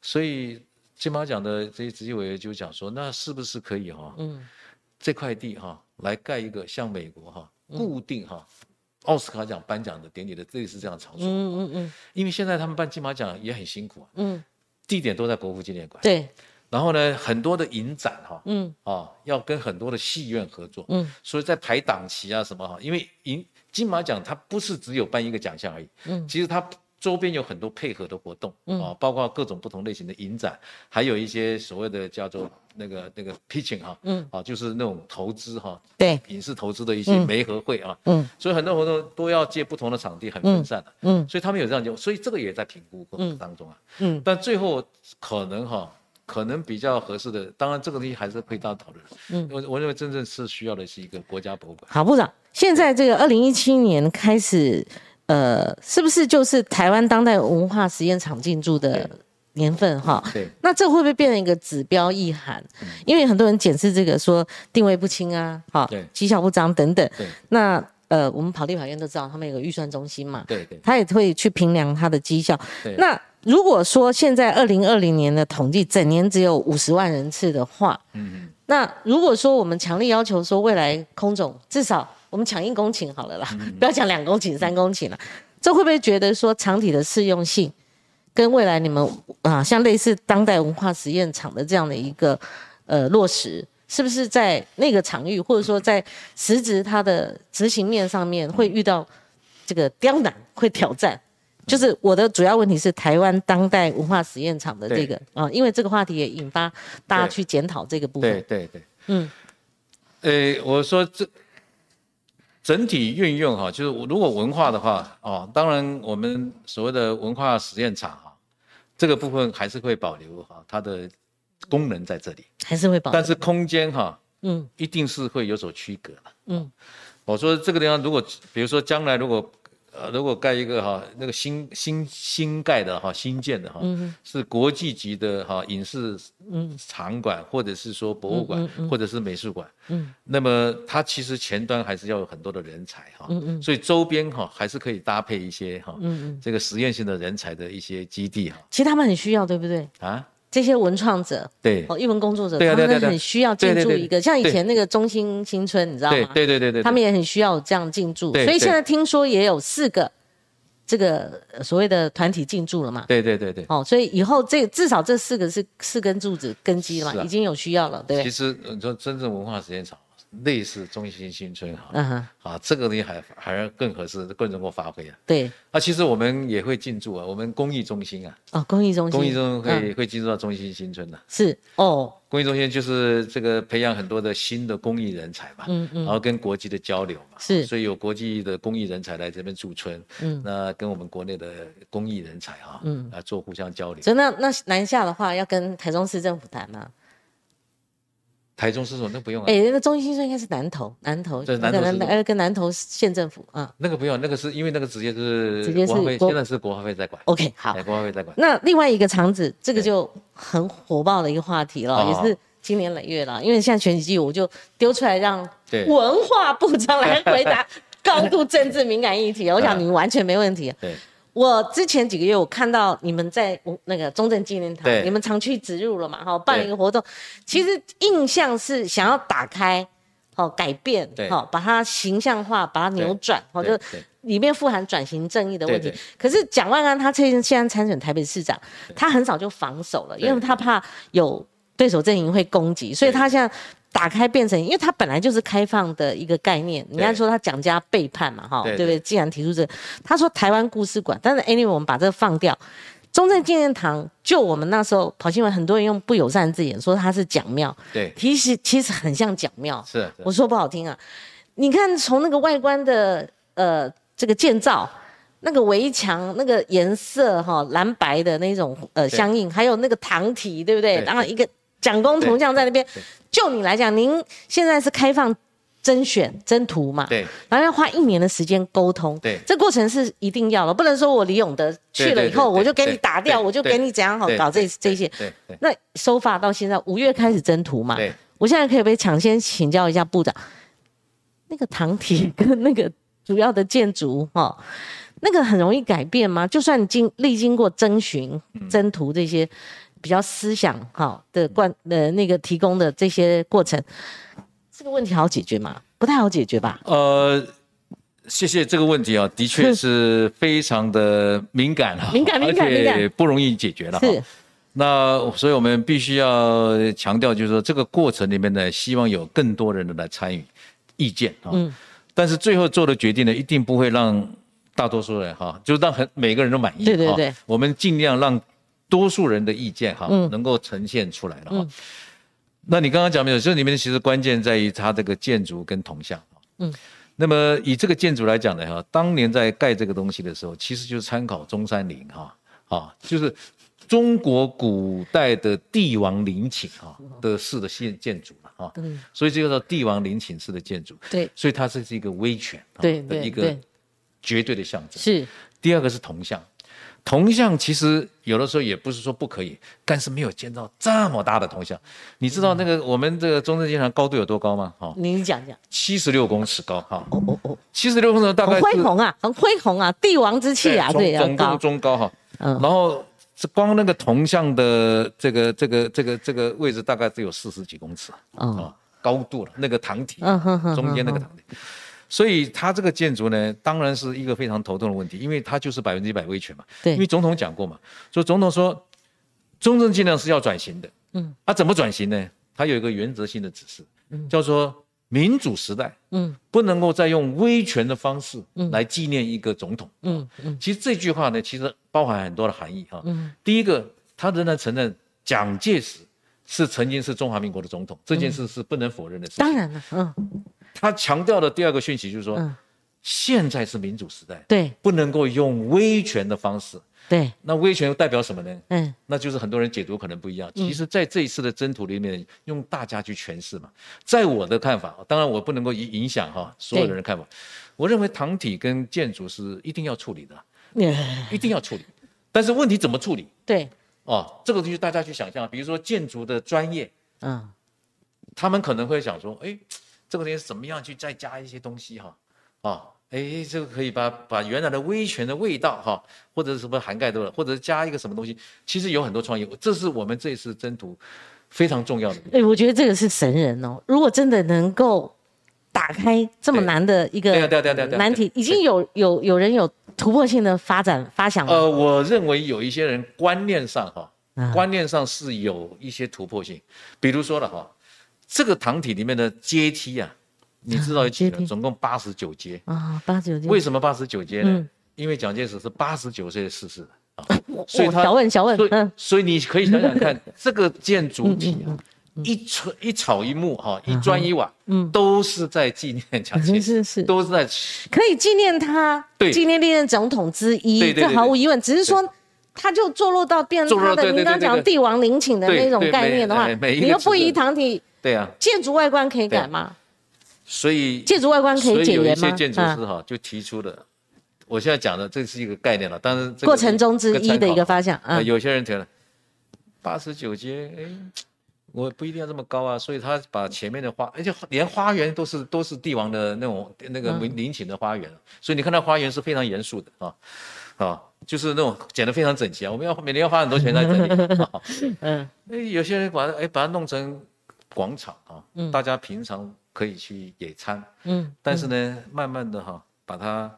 所以。金马奖的这些执行委员就讲说，那是不是可以哈？嗯，这块地哈，来盖一个像美国哈固定哈奥斯卡奖颁奖的典礼的类似这样的场所。嗯嗯嗯。因为现在他们办金马奖也很辛苦啊。嗯。地点都在国父纪念馆。对。然后呢，很多的影展哈，嗯啊，要跟很多的戏院合作。嗯。所以在排档期啊什么哈，因为银金马奖它不是只有颁一个奖项而已。嗯。其实它。周边有很多配合的活动啊，包括各种不同类型的影展，还有一些所谓的叫做那个那个 pitching 哈，嗯，啊，就是那种投资哈，对，影视投资的一些媒合会啊，嗯，所以很多活动都要借不同的场地，很分散的，嗯，所以他们有这样就，所以这个也在评估过程当中啊，嗯，但最后可能哈，可能比较合适的，当然这个东西还是可以大家讨论，嗯，我我认为真正是需要的是一个国家博物馆。好，部长，现在这个二零一七年开始。呃，是不是就是台湾当代文化实验场进驻的年份哈？对。那这会不会变成一个指标意涵？因为很多人检视这个说定位不清啊，哈，绩效不彰等等。对。那呃，我们跑地法院都知道，他们有个预算中心嘛。对对。他也会去评量他的绩效。对。那如果说现在二零二零年的统计整年只有五十万人次的话，嗯嗯。那如果说我们强力要求说未来空总至少。我们抢一公顷好了啦，不要讲两公顷、三公顷了。这会不会觉得说场体的适用性，跟未来你们啊，像类似当代文化实验场的这样的一个呃落实，是不是在那个场域，或者说在实质它的执行面上面会遇到这个刁难、会挑战？就是我的主要问题是台湾当代文化实验场的这个啊，因为这个话题也引发大家去检讨这个部分。对对对，嗯，呃，我说这。整体运用哈，就是如果文化的话哦，当然我们所谓的文化实验场哈，这个部分还是会保留哈，它的功能在这里还是会保留，但是空间哈，嗯，一定是会有所区隔的。嗯，我说这个地方如果比如说将来如果。呃，如果盖一个哈，那个新新新盖的哈，新建的哈，是国际级的哈影视场馆，或者是说博物馆，或者是美术馆，嗯，那么它其实前端还是要有很多的人才哈，嗯嗯，所以周边哈还是可以搭配一些哈，嗯嗯，这个实验性的人才的一些基地哈，其实他们很需要，对不对？啊。这些文创者，对哦，艺文工作者，他们很需要进驻一个，像以前那个中心新村，你知道吗？对对对对，他们也很需要这样进驻，所以现在听说也有四个这个所谓的团体进驻了嘛？对对对对，哦，所以以后这至少这四个是四根柱子根基了嘛，已经有需要了，对。其实你说真正文化实验场。类似中心新村哈，嗯哼，啊，这个东西还还要更合适，更能够发挥啊。对，啊，其实我们也会进驻啊，我们公益中心啊，哦，公益中心，公益中心会会进入到中心新村的。是哦，公益中心就是这个培养很多的新的公益人才嘛，嗯嗯，然后跟国际的交流嘛，是，所以有国际的公益人才来这边驻村，嗯，那跟我们国内的公益人才哈，嗯，来做互相交流。所以那那南下的话，要跟台中市政府谈吗？台中市所那不用啊，哎，那个中心新村应该是南投，南投，对，南投，呃，跟南投县政府啊，那个不用，那个是因为那个直接是直接是现在是国发会在管，OK，好，国发会在管。那另外一个厂子，这个就很火爆的一个话题了，也是今年累月了，因为现在全体我就丢出来让文化部长来回答 高度政治敏感议题，我想你们完全没问题。对。我之前几个月，我看到你们在那个中正纪念堂，你们常去植入了嘛？哈，办一个活动，其实印象是想要打开，好改变，好把它形象化，把它扭转，好就里面富含转型正义的问题。可是蒋万安他现现在参选台北市长，他很少就防守了，因为他怕有对手阵营会攻击，所以他现在。打开变成，因为他本来就是开放的一个概念。你看说他蒋家背叛嘛，哈，对不对？既然提出这，他说台湾故事馆，但是 anyway 我们把这个放掉。中正纪念堂，就我们那时候跑新闻，很多人用不友善字眼说它是蒋庙，对，其实其实很像蒋庙。是，我说不好听啊。你看从那个外观的呃这个建造，那个围墙那个颜色哈蓝白的那种呃相应，还有那个堂体，对不对？然后一个。蒋公铜像在那边，就你来讲，您现在是开放甄选征图嘛？对，然后要花一年的时间沟通，对，这过程是一定要的，不能说我李永德去了以后我就给你打掉，我就给你怎样好搞这这些。对，那收发到现在五月开始征图嘛？对，我现在可以不可以抢先请教一下部长，那个堂体跟那个主要的建筑哈，那个很容易改变吗？就算经历经过征询、征图这些。比较思想哈的关呃那个提供的这些过程，这个问题好解决吗？不太好解决吧？呃，谢谢这个问题啊，的确 是非常的敏感哈，敏感敏感敏感，不容易解决了。是，那所以我们必须要强调，就是说这个过程里面呢，希望有更多人的来参与意见啊。嗯，但是最后做的决定呢，一定不会让大多数人哈，就让很每个人都满意。哈对对对我们尽量让多数人的意见哈、嗯能够呈现出来了哈。那你刚刚讲没有？这里面其实关键在于它这个建筑跟铜像。嗯，那么以这个建筑来讲呢，哈，当年在盖这个东西的时候，其实就是参考中山陵哈，啊，就是中国古代的帝王陵寝哈的式的建建筑了哈。嗯，所以这个叫帝王陵寝式的建筑。对所以它这是一个威权啊对的一个绝对的象征。是第二个是铜像，铜像其实有的时候也不是说不可以，但是没有见到这么大的铜像。你知道那个我们这个中正纪念堂高度有多高吗？哈、你讲讲，七十六公尺高哈，哦哦哦，七十六公尺大概很是恢宏啊，很恢宏啊，帝王之气啊，对对，要高中高哈。嗯然后这光那个铜像的这个这个这个这个位置大概只有四十几公尺啊、哦，高度了，那个堂体嗯哼哼，中间那个堂体。所以它这个建筑呢，当然是一个非常头痛的问题，因为它就是百分之一百威权嘛。对因为总统讲过嘛，说总统说，中正纪念是要转型的。嗯，啊，怎么转型呢？他有一个原则性的指示，叫做民主时代嗯不能够再用威权的方式来纪念一个总统。嗯嗯其实这句话呢，其实包含很多的含义哈。嗯第一个，他仍然承认蒋介石是曾经是中华民国的总统，这件事是不能否认的事情。当然了，嗯他强调的第二个讯息就是说，嗯，现在是民主时代，对不能够用威权的方式。对，那威权又代表什么呢？嗯那就是很多人解读可能不一样。其实，在这一次的征途里面，用大家去诠释嘛。在我的看法，当然我不能够影影响哈所有的人看法。我认为堂体跟建筑是一定要处理的，呃一定要处理。但是问题怎么处理？对，哦，这个东西大家去想象，比如说建筑的专业，嗯他们可能会想说，哎，这个东西怎么样去再加一些东西哈，啊，哎，这个可以把把原来的威权的味道哈，或者是什么涵盖多了，或者加一个什么东西，其实有很多创意，这是我们这一次征途非常重要的。哎，我觉得这个是神人哦，如果真的能够打开这么难的一个难题，已经有有有人有突破性的发展发想了，呃，我认为有一些人观念上哈，啊。观念上是有一些突破性，比如说了哈，这个堂体里面的阶梯啊，你知道有几个？总共八十九阶。啊，八九阶，为什么八十九阶呢？嗯。因为蒋介石是八十九岁逝世的啊，所以哦他小问小问所以，嗯。所以你可以想想看，这个建筑体啊，一草一草一木哈，一砖一瓦，嗯。都是在纪念蒋介石，是是。是，都是在可以纪念他，对。纪念历任总统之一，这毫无疑问。只是说，他就坐落到变他的，您刚讲帝王陵寝的那种概念的话你又不依堂体对啊，建筑外观可以改吗？所以建筑外观可所以有一以解决吗？些？建筑啊师哈就提出了，我现在讲的这是一个概念了，但是过程中之一的一个参考发想啊呃，有些人觉得八十九阶，哎，我不一定要这么高啊，所以他把前面的花，而且连花园都是都是帝王的那种那个嗯。陵寝的花园，所以你看那花园是非常严肃的啊啊，就是那种剪得非常整齐啊，我们要每年要花很多钱在整理。啊。嗯。哎，有些人把它哎把它弄成广场啊，嗯。大家平常可以去野餐，嗯，但是呢，慢慢的哈，把它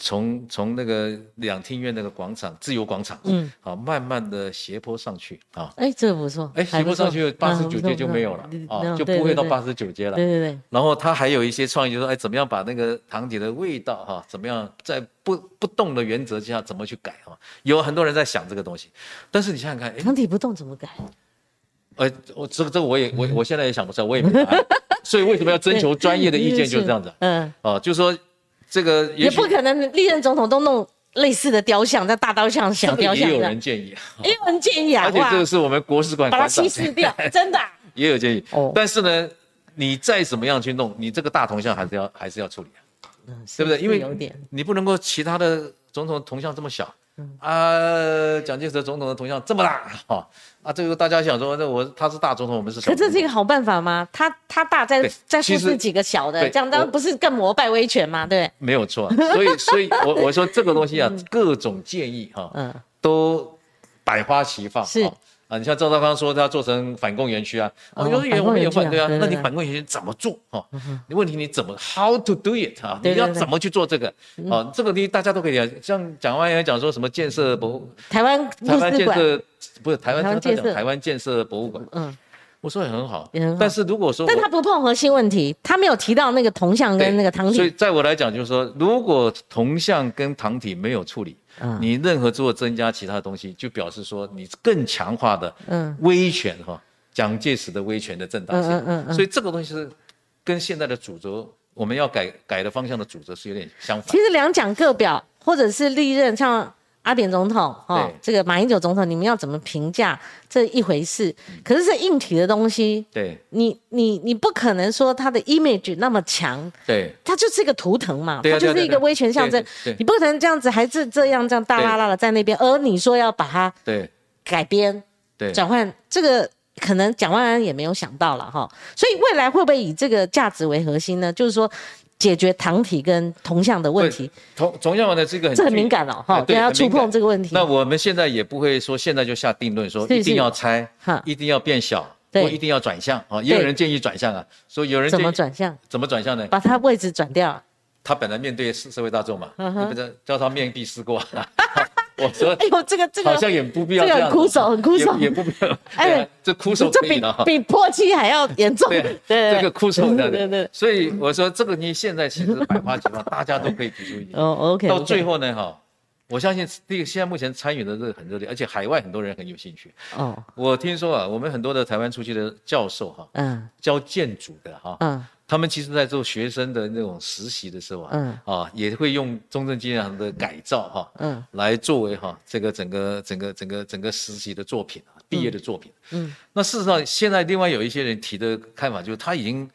从从那个两厅院那个广场自由广场，嗯，好，慢慢的斜坡上去啊，哎，这个不错，哎，斜坡上去八十九街就没有了啊，嗯就不会到八十九街了。对对对，然后他还有一些创意，就是说，哎，怎么样把那个堂体的味道哈，怎么样在不不动的原则之下怎么去改哈？有很多人在想这个东西，但是你想想看，哎，堂体不动怎么改？呃，我这个这个我也我我现在也想不出来，我也没答案，所以为什么要征求专业的意见就是这样子 嗯，哦，就是说这个也也不可能历任总统都弄类似的雕像，在大雕像、小雕像也有人建议，也有人建议啊，而且这个是我们国史馆把它稀释掉，真的啊。也有建议哦，但是呢，你再怎么样去弄，你这个大铜像还是要还是要处理啊，嗯对不对？是因为有点，你不能够其他的总统铜像这么小。嗯啊，蒋介石总统的铜像这么大哈啊，这个大家想说，那我他是大总统，我们是小。这是一个好办法吗？他他大再对再复制几个小的，对这样当然不是更膜拜威权吗？对没有错，所以所以我我说这个东西啊，各种建议哈、都百花齐放。是哦啊，你像赵少康说他要做成反共园区啊，哦哦，幼儿园我们也反对啊，那你反共园区怎么做？哈，你问题你怎么 how to do it 啊？你要怎么去做这个？哦，这个你大家都可以讲，像蒋万安讲说什么建设博物台湾台湾建设不是台湾他台湾建设讲台湾建设博物馆，嗯，我说也很好，也很好但是如果说，但他不碰核心问题，他没有提到那个铜像跟那个糖所以。在我来讲，就是说，如果铜像跟糖体没有处理，嗯你任何做增加其他东西，就表示说你更强化的嗯威权哈，蒋介石的威权的正当性。嗯嗯嗯嗯所以这个东西是跟现在的主轴，我们要改改的方向的主轴是有点相反其。实两蒋各表，或者是历任像阿扁总统哦对，这个马英九总统，你们要怎么评价这一回事？嗯可是这硬体的东西，对你你你不可能说他的 image 那么强，对它就是一个图腾嘛，对啊它就是一个威权象征。你不可能这样子还是这样这样大拉拉的在那边，而你说要把它对改编对，转换，这个可能蒋万安也没有想到了哈。所以未来会不会以这个价值为核心呢？就是说解决糖体跟铜像的问题，同同样的这个很这很敏感哦，哈哎，对要触碰这个问题。那我们现在也不会说现在就下定论说一定要拆哈，一定要变小，对或一定要转向啊。也有人建议转向啊，说有人怎么转向？怎么转向呢？把他位置转掉。他本来面对社社会大众嘛，你不能叫他面壁思过。我说哎呦，这个这个好像也不必要这样枯手很枯手也也不必要。哎这枯手这比。比破七还要严重。对对这个枯手的对对。所以我说这个你现在其实百花齐放，大家都可以提出意见。哦，OK，到最后呢，哈，我相信这个现在目前参与的这个很热烈，而且海外很多人很有兴趣。哦，我听说啊，我们很多的台湾出去的教授哈，嗯教建筑的哈，嗯他们其实在做学生的那种实习的时候啊，嗯啊，也会用中正纪念堂的改造哈，嗯来作为哈这个整个整个整个整个实习的作品啊，毕业的作品。嗯，那事实上，现在另外有一些人提的看法就是，他已经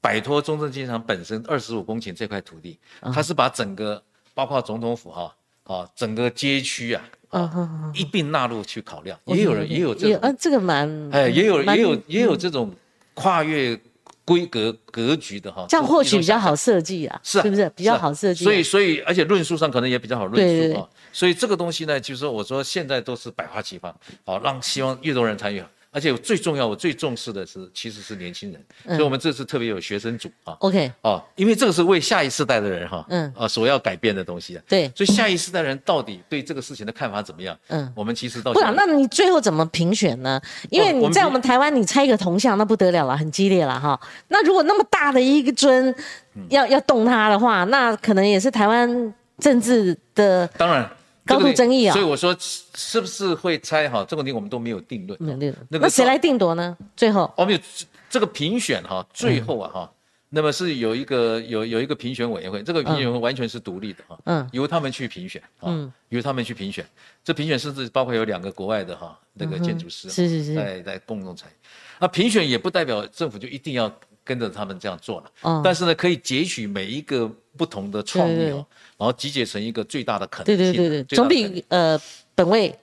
摆脱中正纪念堂本身二十五公顷这块土地，嗯他是把整个包括总统府哈啊整个街区啊嗯嗯，一并纳入去考量，也有人也有这种也呃，这个蛮哎，也有也有也有这种跨越规格格局的哈，这样或许比较好设计啊，是啊不是比较是啊好设计啊？所以所以而且论述上可能也比较好论述啊。所以这个东西呢，就是说我说现在都是百花齐放，好让希望越多人参与。而且最重要，我最重视的是其实是年轻人，嗯所以我们这次特别有学生组啊。OK，哦，因为这个是为下一世代的人哈，嗯啊所要改变的东西啊，对，所以下一世代人到底对这个事情的看法怎么样？嗯。我们其实到不然，那你最后怎么评选呢？因为你在我们台湾，你猜一个铜像，那不得了了，很激烈了哈。那如果那么大的一个尊，嗯要要动它的话，那可能也是台湾政治的当然高度争议啊所以我说是不是会拆哈，这个问题我们都没有定论。那个那谁来定夺呢？最后，哦，没有这这个评选哈，最后啊哈，那么是有一个有有一个评选委员会，这个评选委员会完全是独立的哈，嗯由他们去评选啊，嗯由他们去评选。这评选甚至包括有两个国外的哈那个建筑师，嗯是是是在在共同参与。那评选也不代表政府就一定要跟着他们这样做了，哦。但是呢，可以截取每一个不同的创意对对哦，然后集结成一个最大的可能对性。对对对，总比呃本位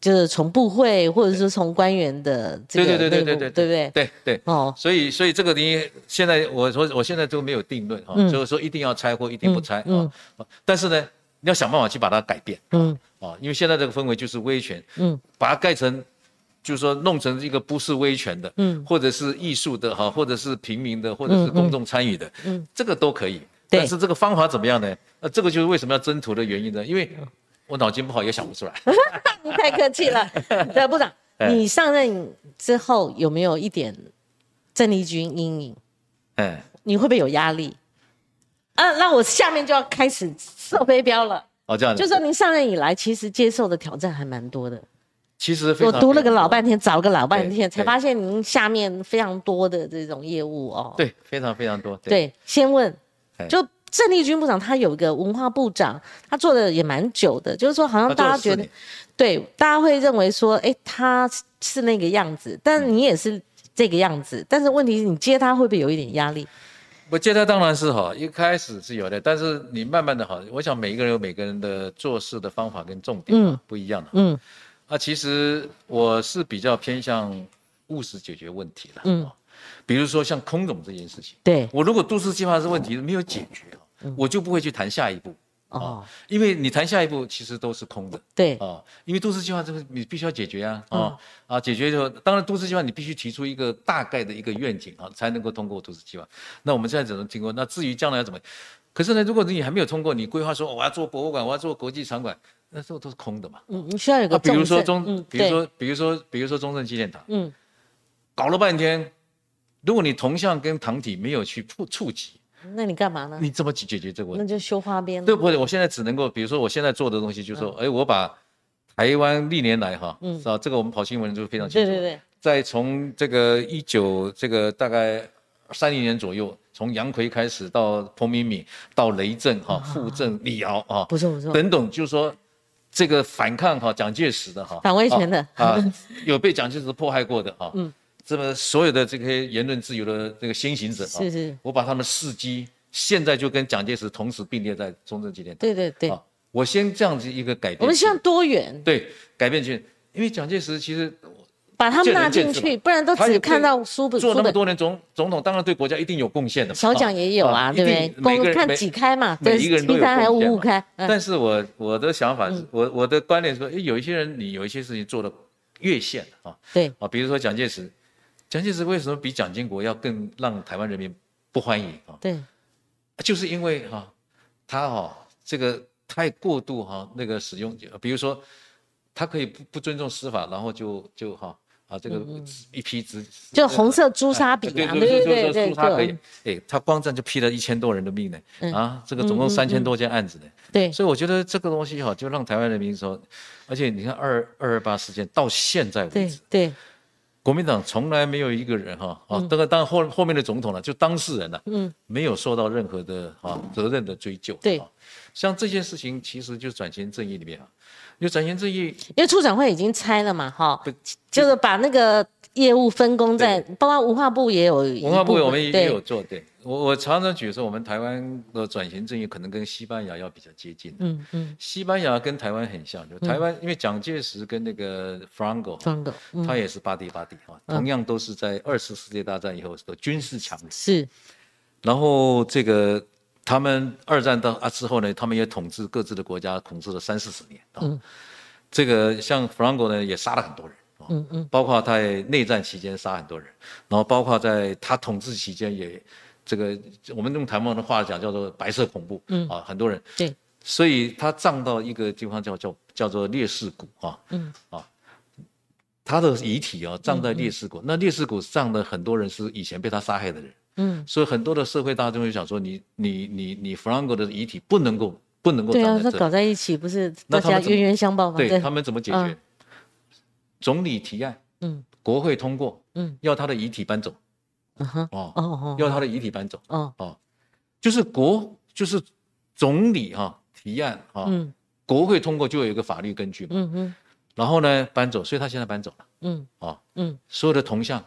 就是从部会或者是从官员的这个对对对对内部对对不对？对对。哦，所以，所以这个你现在我说我现在都没有定论哈，嗯。就是说一定要拆或一定不拆嗯啊。但是呢，你要想办法去把它改变嗯。啊，因为现在这个氛围就是威权，嗯。把它盖成，就是说弄成一个不是威权的，嗯或者是艺术的哈，或者是平民的，或者是公众参与的，嗯这个都可以。对但是这个方法怎么样呢？那这个就是为什么要征途的原因呢？因为我脑筋不好也想不出来。你太客气了，对部长，哎你上任之后有没有一点郑丽君阴影？哎，你会不会有压力？啊，那我下面就要开始射飞镖了。哦这样子，就说您上任以来，其实接受的挑战还蛮多的。其实非常我读了个老半天，找个老半天，才发现您下面非常多的这种业务哦。对，非常非常多。对对，先问哎，就郑丽君部长，他有一个文化部长，他做的也蛮久的，就是说好像大家觉得对，大家会认为说，哎，他是那个样子，但你也是这个样子，但是问题是你接他会不会有一点压力？我接他当然是好，一开始是有的，但是你慢慢的好，我想每一个人有每个人的做事的方法跟重点嗯啊不一样的。嗯啊，其实我是比较偏向务实解决问题的。嗯嗯，比如说像空总这件事情，对，我如果都市计划是问题没有解决啊，我就不会去谈下一步嗯哦啊，因为你谈下一步其实都是空的。对，啊，因为都市计划这个你必须要解决啊，嗯啊、啊，解决之后，当然都市计划你必须提出一个大概的一个愿景啊，才能够通过都市计划。那我们现在只能听过，那至于将来要怎么，可是呢，如果你还没有通过，你规划说、哦我要做博物馆，我要做国际场馆，那时候都是空的嘛。嗯，你需要有啊，个比如说中，比如，嗯说，比如说，比如说中正纪念堂，嗯搞了半天，如果你铜像跟堂体没有去触触及，那你干嘛呢？你怎么解解决这个问题？那就修花边。对不对？我现在只能够，比如说我现在做的东西，就是说，哎，我把台湾历年来哈，是吧？这个我们跑新闻就非常清楚。对对对。再从这个一九这个大概三零年左右，从杨奎开始到彭明敏，到雷震哈、傅政、李敖啊，不错不错，等等，就是说这个反抗哈蒋介石的哈，反威权的啊，有被蒋介石迫害过的哈，嗯。这么所有的这些言论自由的这个先行者啊，是是，我把他们事迹现在就跟蒋介石同时并列在中正纪念堂。对对对，我先这样子一个改变。我们希望多元。对，改变去，因为蒋介石其实把他们纳进去，不然都只看到书本。做那么多年总总统，当然对国家一定有贡献的。小蒋也有啊，对不对？公看几开嘛，每一个人都有贡献。五五开。但是我我的想法是我我的观点说，哎，有一些人你有一些事情做的越线啊，对啊，比如说蒋介石。蒋介石为什么比蒋经国要更让台湾人民不欢迎啊？对，就是因为哈，他哈这个太过度哈那个使用，比如说他可以不不尊重司法，然后就就哈啊这个一批直就红色朱砂笔啊，对对对对，朱砂可以，哎，他光这样就批了一千多人的命呢，啊，这个总共三千多件案子呢，对，所以我觉得这个东西哈，就让台湾人民说，而且你看二二二八事件到现在为止，对。国民党从来没有一个人哈啊，这个当后后面的总统了，就当事人了，嗯，没有受到任何的啊责任的追究。对，像这件事情，其实就转型正义里面啊，因为转型正义，因为处长会已经拆了嘛，哈，就是把那个业务分工在，包括文化部也有，文化部我们也有做，对。我我常常举说，我们台湾的转型正义可能跟西班牙要比较接近。嗯嗯，西班牙跟台湾很像，就台湾因为蒋介石跟那个 Franco，他也是巴蒂巴蒂哈，同样都是在二次世界大战以后的军事强人。是，然后这个他们二战到啊之后呢，他们也统治各自的国家，统治了三四十年。嗯，这个像 Franco 呢，也杀了很多人。嗯嗯，包括在内战期间杀很多人，然后包括在他统治期间也。这个我们用台湾的话讲叫做白色恐怖，嗯。啊，很多人。对，所以他葬到一个地方叫叫叫做烈士谷啊，嗯。啊，他的遗体啊葬在烈士谷，那烈士谷葬的很多人是以前被他杀害的人，嗯，所以很多的社会大众就想说，你你你你弗朗哥的遗体不能够不能够对啊，他搞在一起不是大家冤冤相报吗？对他们怎么解决？总理提案，嗯，国会通过，嗯，要他的遗体搬走。哦哦哦，要他的遗体搬走。哦。哦，就是国就是总理哈提案哈，嗯，国会通过就有一个法律根据嘛。嗯嗯，然后呢搬走，所以他现在搬走了。嗯。哦。嗯，所有的铜像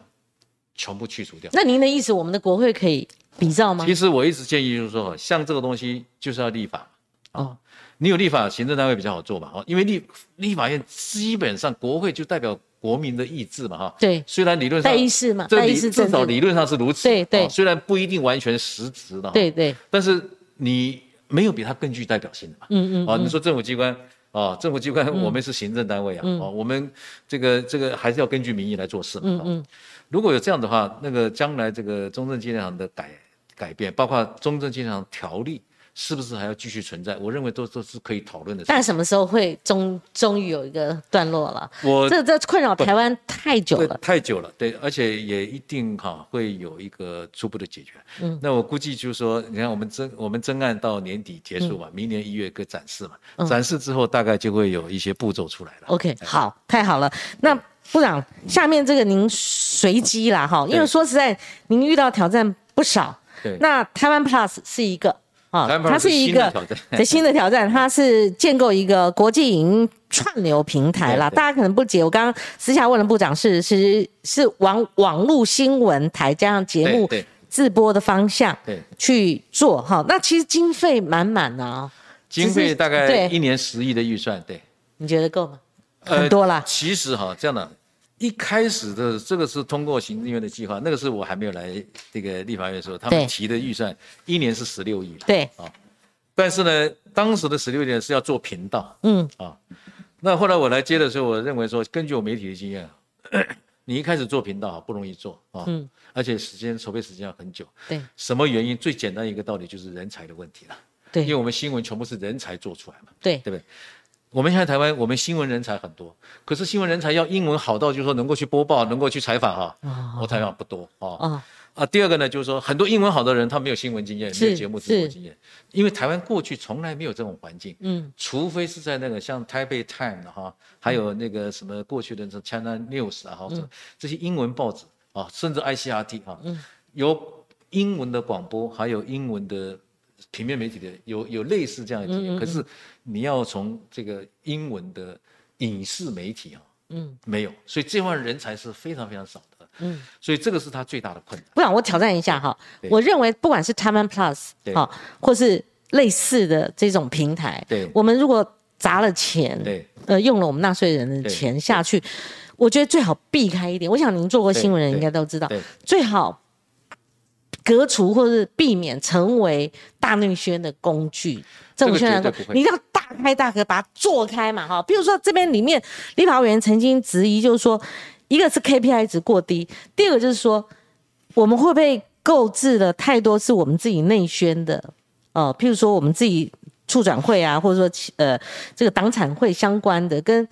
全部去除掉。那您的意思，我们的国会可以比照吗？其实我一直建议就是说，像这个东西就是要立法。哦，你有立法，行政单位比较好做嘛。哦，因为立立法院基本上国会就代表。国民的意志嘛，哈，对，虽然理论上，代议士嘛，代议士至少理论上是如此，对对，虽然不一定完全实质的，对对，但是你没有比它更具代表性的嘛，嗯嗯，啊，你说政府机关啊，政府机关我们是行政单位啊，啊，我们这个这个还是要根据民意来做事嘛，嗯嗯，如果有这样的话，那个将来这个中正纪念堂的改改变，包括中正纪念堂条例。是不是还要继续存在？我认为都都是可以讨论的。但什么时候会终终于有一个段落了？我这这困扰台湾太久了，太久了。对，而且也一定哈会有一个初步的解决。嗯，那我估计就是说，你看我们侦我们侦案到年底结束嘛，明年一月个展示嘛，展示之后大概就会有一些步骤出来了。OK，好，太好了。那部长，下面这个您随机啦哈，因为说实在，您遇到挑战不少。对，那台湾 Plus 是一个。啊，它是一个的 新的挑战，它是建构一个国际影音串流平台啦。大家可能不解，我刚刚私下问了部长，是是是往网络新闻台加上节目自播的方向去做哈。那其实经费满满啊，经费大概一年十亿的预算，对，你觉得够吗？很多啦。其实哈，这样的。一开始的这个是通过行政院的计划，那个是我还没有来这个立法院的时候，他们提的预算一年是十六亿。对啊，但是呢，当时的十六亿是要做频道。嗯啊，那后来我来接的时候，我认为说，根据我媒体的经验，你一开始做频道不容易做啊，嗯，而且时间筹备时间要很久。对，什么原因？最简单一个道理就是人才的问题了。对，因为我们新闻全部是人才做出来嘛。对，对不对？我们现在台湾，我们新闻人才很多，可是新闻人才要英文好到就是说能够去播报，能够去采访哈，我采访不多啊。啊，第二个呢，就是说很多英文好的人，他没有新闻经验，没有节目直播经验，因为台湾过去从来没有这种环境，嗯，除非是在那个像《台北 Time》哈，还有那个什么过去的《China News》啊，哈，这些英文报纸啊，甚至 ICRT 啊，嗯，有英文的广播，还有英文的平面媒体的，有有类似这样的经验，可是你要从这个英文的影视媒体啊，嗯，没有，所以这方人才是非常非常少的。嗯，所以这个是他最大的困难。不然我挑战一下哈，我认为不管是 Time Plus 好，或是类似的这种平台，对，我们如果砸了钱，对，呃，用了我们纳税人的钱下去，我觉得最好避开一点。我想您做过新闻人应该都知道，最好革除或是避免成为大内宣的工具。这种宣传说，你一定要大开大合，把它做开嘛哈。比如说这边里面立法委员曾经质疑，就是说。一个是 KPI 值过低，第二个就是说，我们会不会购置了太多是我们自己内宣的哦，譬如说我们自己促转会啊，或者说呃这个党产会相关的，跟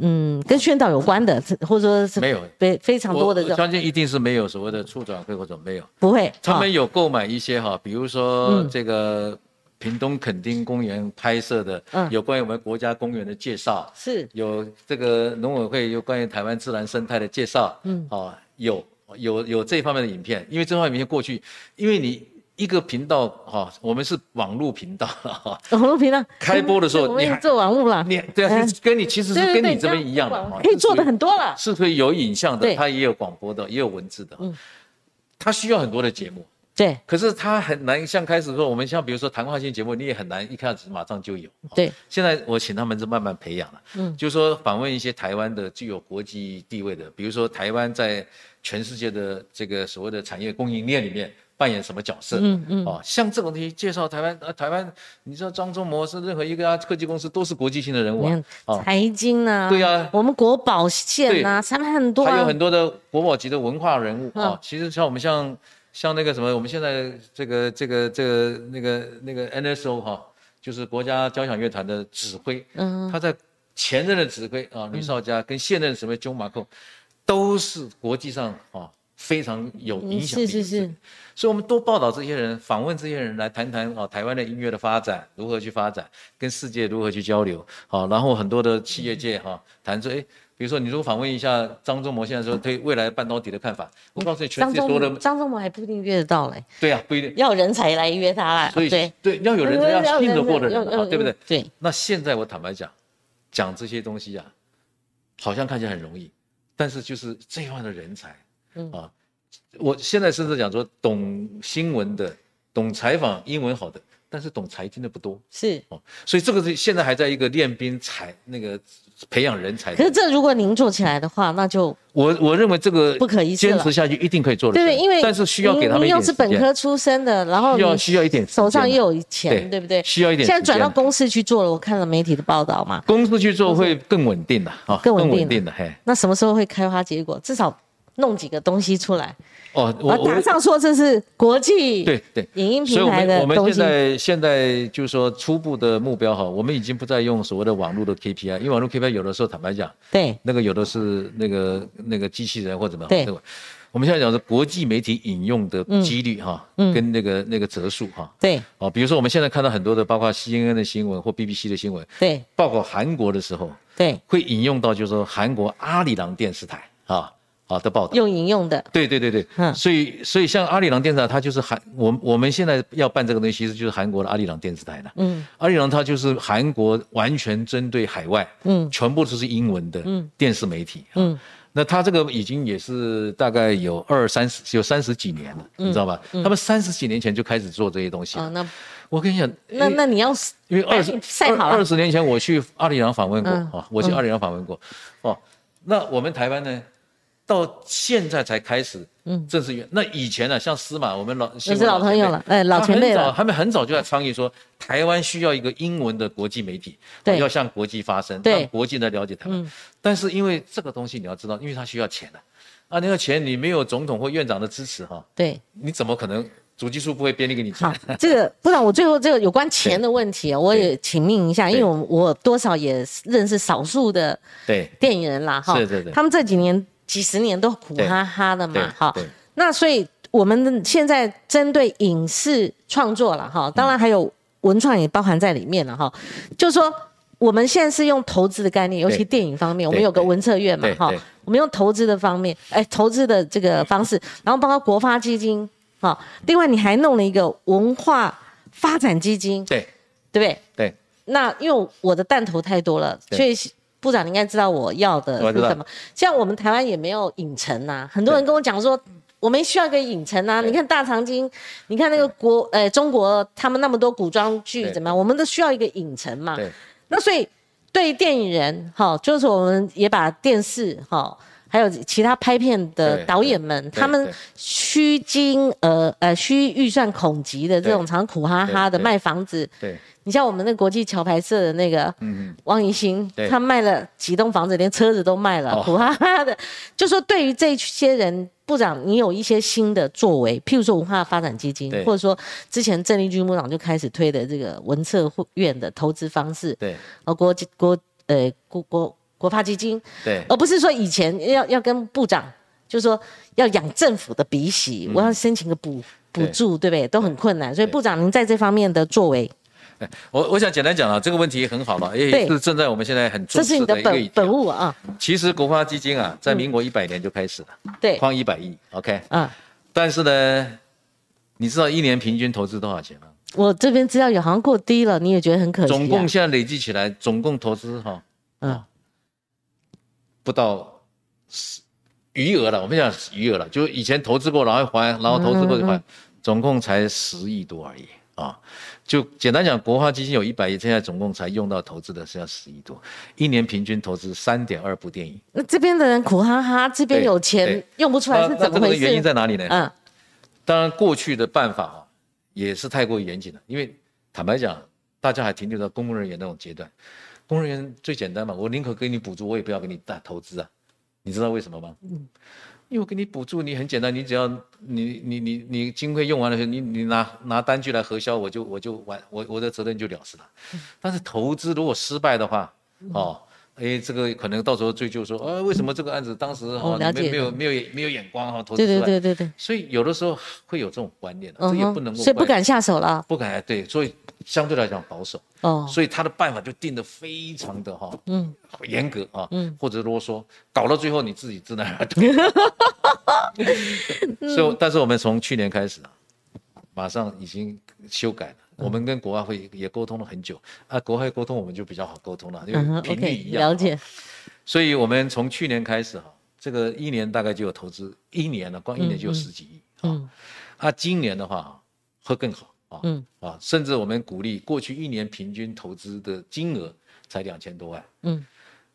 嗯跟宣导有关的，或者说是没有。非非常多的，我相信一定是没有所谓的促转会或者没有，不会，他们有购买一些哈，比如说这个。屏东垦丁公园拍摄的，有关于我们国家公园的介绍，是。有这个农委会有关于台湾自然生态的介绍，嗯，啊，有有有这方面的影片，因为这方面影片过去，因为你一个频道哈，我们是网络频道哈，网络频道？开播的时候，你做网络了，你对啊，跟你其实是跟你这边一样的，可以做的很多了，是可以有影像的，它也有广播的，也有文字的，嗯，它需要很多的节目。对，可是它很难像开始说，我们像比如说谈话性节目，你也很难一开始马上就有。对，现在我请他们是慢慢培养了，嗯，就是说访问一些台湾的具有国际地位的，比如说台湾在全世界的这个所谓的产业供应链里面扮演什么角色，嗯嗯，哦，像这种东西介绍台湾，呃，台湾，你知道张忠谋是任何一个科技公司都是国际性的人物啊，财经啊，对呀，我们国宝线啊，他们很多，还有很多的国宝级的文化人物。啊，其实像我们像。像那个什么，我们现在这个这个这个那个那个 NSO 哈，就是国家交响乐团的指挥，嗯，他在前任的指挥啊，吕绍佳跟现任什么 John Marco，都是国际上啊非常有影响力。是是是。所以我们多报道这些人，访问这些人来谈谈哦台湾的音乐的发展如何去发展，跟世界如何去交流，好，然后很多的企业界哈谈说哎。比如说，你如果访问一下张忠谋，现在说对未来半导体的看法，我告诉你，全世界所有的张忠谋还不一定约得到嘞。对啊，不一定要人才来约他啦。所以对对，要有人才，要信得过的人，对不对？对。那现在我坦白讲，讲这些东西啊，好像看起来很容易，但是就是这样的人才啊，我现在甚至讲说，懂新闻的，懂采访，英文好的。但是懂财经的不多，是哦，所以这个是现在还在一个练兵才那个培养人才。可是这如果您做起来的话，那就我我认为这个不可一坚持下去一定可以做的。对对，因为但是需要给他们一点又是本科出身的，然后要需要一点手上又有钱，对不对？需要一点。现在转到公司去做了，我看了媒体的报道嘛。公司去做会更稳定的啊，更稳定的嘿。那什么时候会开花结果？至少弄几个东西出来。哦，我打上说这是国际对对影音平台的。我们现在现在就是说初步的目标哈，我们已经不再用所谓的网络的 KPI，因为网络 KPI 有的时候坦白讲，对那个有的是那个那个机器人或怎么对。我们现在讲是国际媒体引用的几率哈，跟那个那个折数哈。对哦，比如说我们现在看到很多的，包括 CNN 的新闻或 BBC 的新闻，对，报告韩国的时候，对，会引用到就是说韩国阿里郎电视台啊。好的报道。用引用的，对对对对，嗯，所以所以像阿里郎电视台，它就是韩我我们现在要办这个东西，其实就是韩国的阿里郎电视台的，嗯，阿里郎它就是韩国完全针对海外，嗯，全部都是英文的，嗯，电视媒体，嗯，那它这个已经也是大概有二三十有三十几年了，你知道吧？他们三十几年前就开始做这些东西，啊，那我跟你讲，那那你要因为二十二十年前我去阿里郎访问过啊，我去阿里郎访问过，哦，那我们台湾呢？到现在才开始，嗯，正式员。那以前呢，像司马，我们老也是老朋友了，哎，老前辈了。他们很早就在倡议说，台湾需要一个英文的国际媒体，对，要向国际发声，让国际来了解台湾。但是因为这个东西你要知道，因为它需要钱的，啊，那个钱你没有总统或院长的支持哈，对，你怎么可能主技术不会编列给你好，这个 不然我最后这个有关钱的问题，我也请命一下，因为我我多少也认识少数的对。电影人啦，哈，是是是，他们这几年几十年都苦哈哈的嘛，哈，那所以我们现在针对影视创作了哈，当然还有文创也包含在里面了哈，就是说我们现在是用投资的概念，尤其电影方面，我们有个文策院嘛，哈，我们用投资的方面，哎，投资的这个方式，然后包括国发基金。哈，另外你还弄了一个文化发展基金，对，对不对？对。那因为我的弹头太多了，所以部长你应该知道我要的是什么。像我们台湾也没有影城呐，很多人跟我讲说，我们需要一个影城啊。你看大长今，你看那个国，呃，中国他们那么多古装剧怎么样？我们都需要一个影城嘛。那所以对电影人，哈，就是我们也把电视，哈。还有其他拍片的导演们，他们虚金额呃虚预算恐急的这种，常苦哈哈的卖房子。对，你像我们那国际桥牌社的那个汪怡兴，他卖了几栋房子，连车子都卖了，苦哈哈的。就说对于这些人，部长，你有一些新的作为，譬如说文化发展基金，或者说之前郑丽君部长就开始推的这个文策院的投资方式。对，呃，国国呃国国。国发基金，对，而不是说以前要要跟部长，就是说要养政府的鼻息，我要申请个补补助，对不对？都很困难，所以部长您在这方面的作为，我我想简单讲啊，这个问题很好了，也是正在我们现在很重视的一个本物啊。其实国发基金啊，在民国一百年就开始了，对，框一百亿，OK，嗯，但是呢，你知道一年平均投资多少钱吗？我这边资料有好像过低了，你也觉得很可惜。总共现在累计起来，总共投资哈，嗯。不到十余额了，我们讲余额了，就以前投资过，然后还，然后投资过就还，总共才十亿多而已啊。就简单讲，国花基金有一百亿，现在总共才用到投资的是要十亿多，一年平均投资三点二部电影。那这边的人苦哈哈，这边有钱用不出来是怎么回事？原因在哪里呢？嗯，当然过去的办法啊也是太过于严谨了，因为坦白讲，大家还停留在公务人员那种阶段。公务人员最简单嘛，我宁可给你补助，我也不要给你大投资啊，你知道为什么吗？嗯，因为我给你补助，你很简单，你只要你你你你经费用完了，你你拿拿单据来核销，我就我就完，我我的责任就了事了。但是投资如果失败的话，哦，哎，这个可能到时候追究说，呃，为什么这个案子当时哦没没有没有没有眼光哈，投资对对对对对，所以有的时候会有这种观念，这也不能够，所以不敢下手了，不敢对，所以。相对来讲保守。哦，所以他的办法就定得非常的哈，嗯，严格啊，嗯，或者啰嗦，搞到最后你自己知道。所以，但是我们从去年开始啊，马上已经修改了。我们跟国外会也沟通了很久啊，国外沟通我们就比较好沟通了，因为频率一样。了解。所以我们从去年开始哈，这个一年大概就有投资，一年了，光一年就有十几亿啊。啊，今年的话会更好。啊，嗯啊，甚至我们鼓励过去一年平均投资的金额才两千多万，嗯，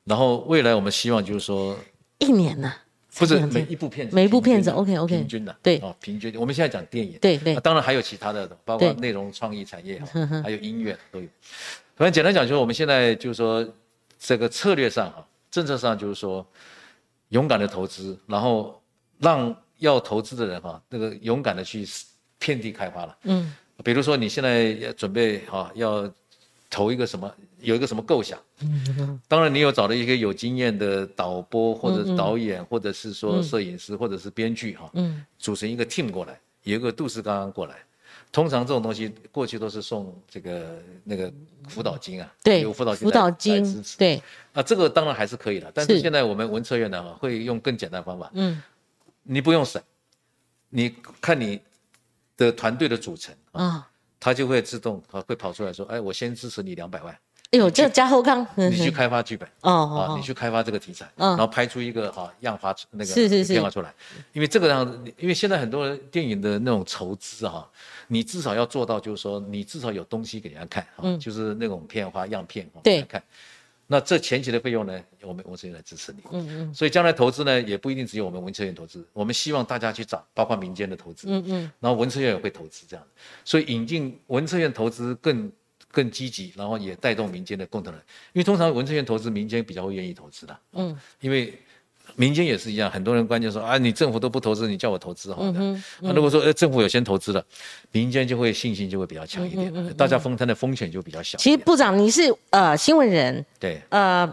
然后未来我们希望就是说一年呢，不是每一部片子，每一部片子，OK OK，平均的，对，啊，平均，我们现在讲电影，对对，当然还有其他的，包括内容创意产业，还有音乐都有。反正简单讲，就是我们现在就是说这个策略上哈，政策上就是说勇敢的投资，然后让要投资的人哈，那个勇敢的去遍地开花了，嗯。比如说你现在要准备哈，要投一个什么，有一个什么构想，嗯，当然你有找了一个有经验的导播或者导演，或者是说摄影师或者是编剧哈，嗯，组成一个 team 过来，有一个杜氏刚刚过来，通常这种东西过去都是送这个那个辅导金啊，对，有辅导辅导金支持，对，啊，这个当然还是可以的，但是现在我们文策院呢会用更简单方法，嗯，你不用审，你看你。的团队的组成啊，他就会自动啊会跑出来说，哎，我先支持你两百万。哎呦，这加厚康，你去开发剧本哦，啊，你去开发这个题材，然后拍出一个哈样发那个是是是变化出来。因为这个样，因为现在很多电影的那种筹资哈，你至少要做到就是说，你至少有东西给人家看哈，就是那种片花样片对看。那这前期的费用呢，我们文策院来支持你。嗯嗯。所以将来投资呢，也不一定只有我们文策院投资，我们希望大家去找，包括民间的投资。嗯嗯。然后文策院也会投资这样，所以引进文策院投资更更积极，然后也带动民间的共同人，因为通常文策院投资，民间比较会愿意投资的。嗯。因为民间也是一样，很多人关键说啊，你政府都不投资，你叫我投资好的。那如果说呃政府有先投资了，民间就会信心就会比较强一点，大家分摊的风险就比较小。其实部长你是呃新闻人，对，呃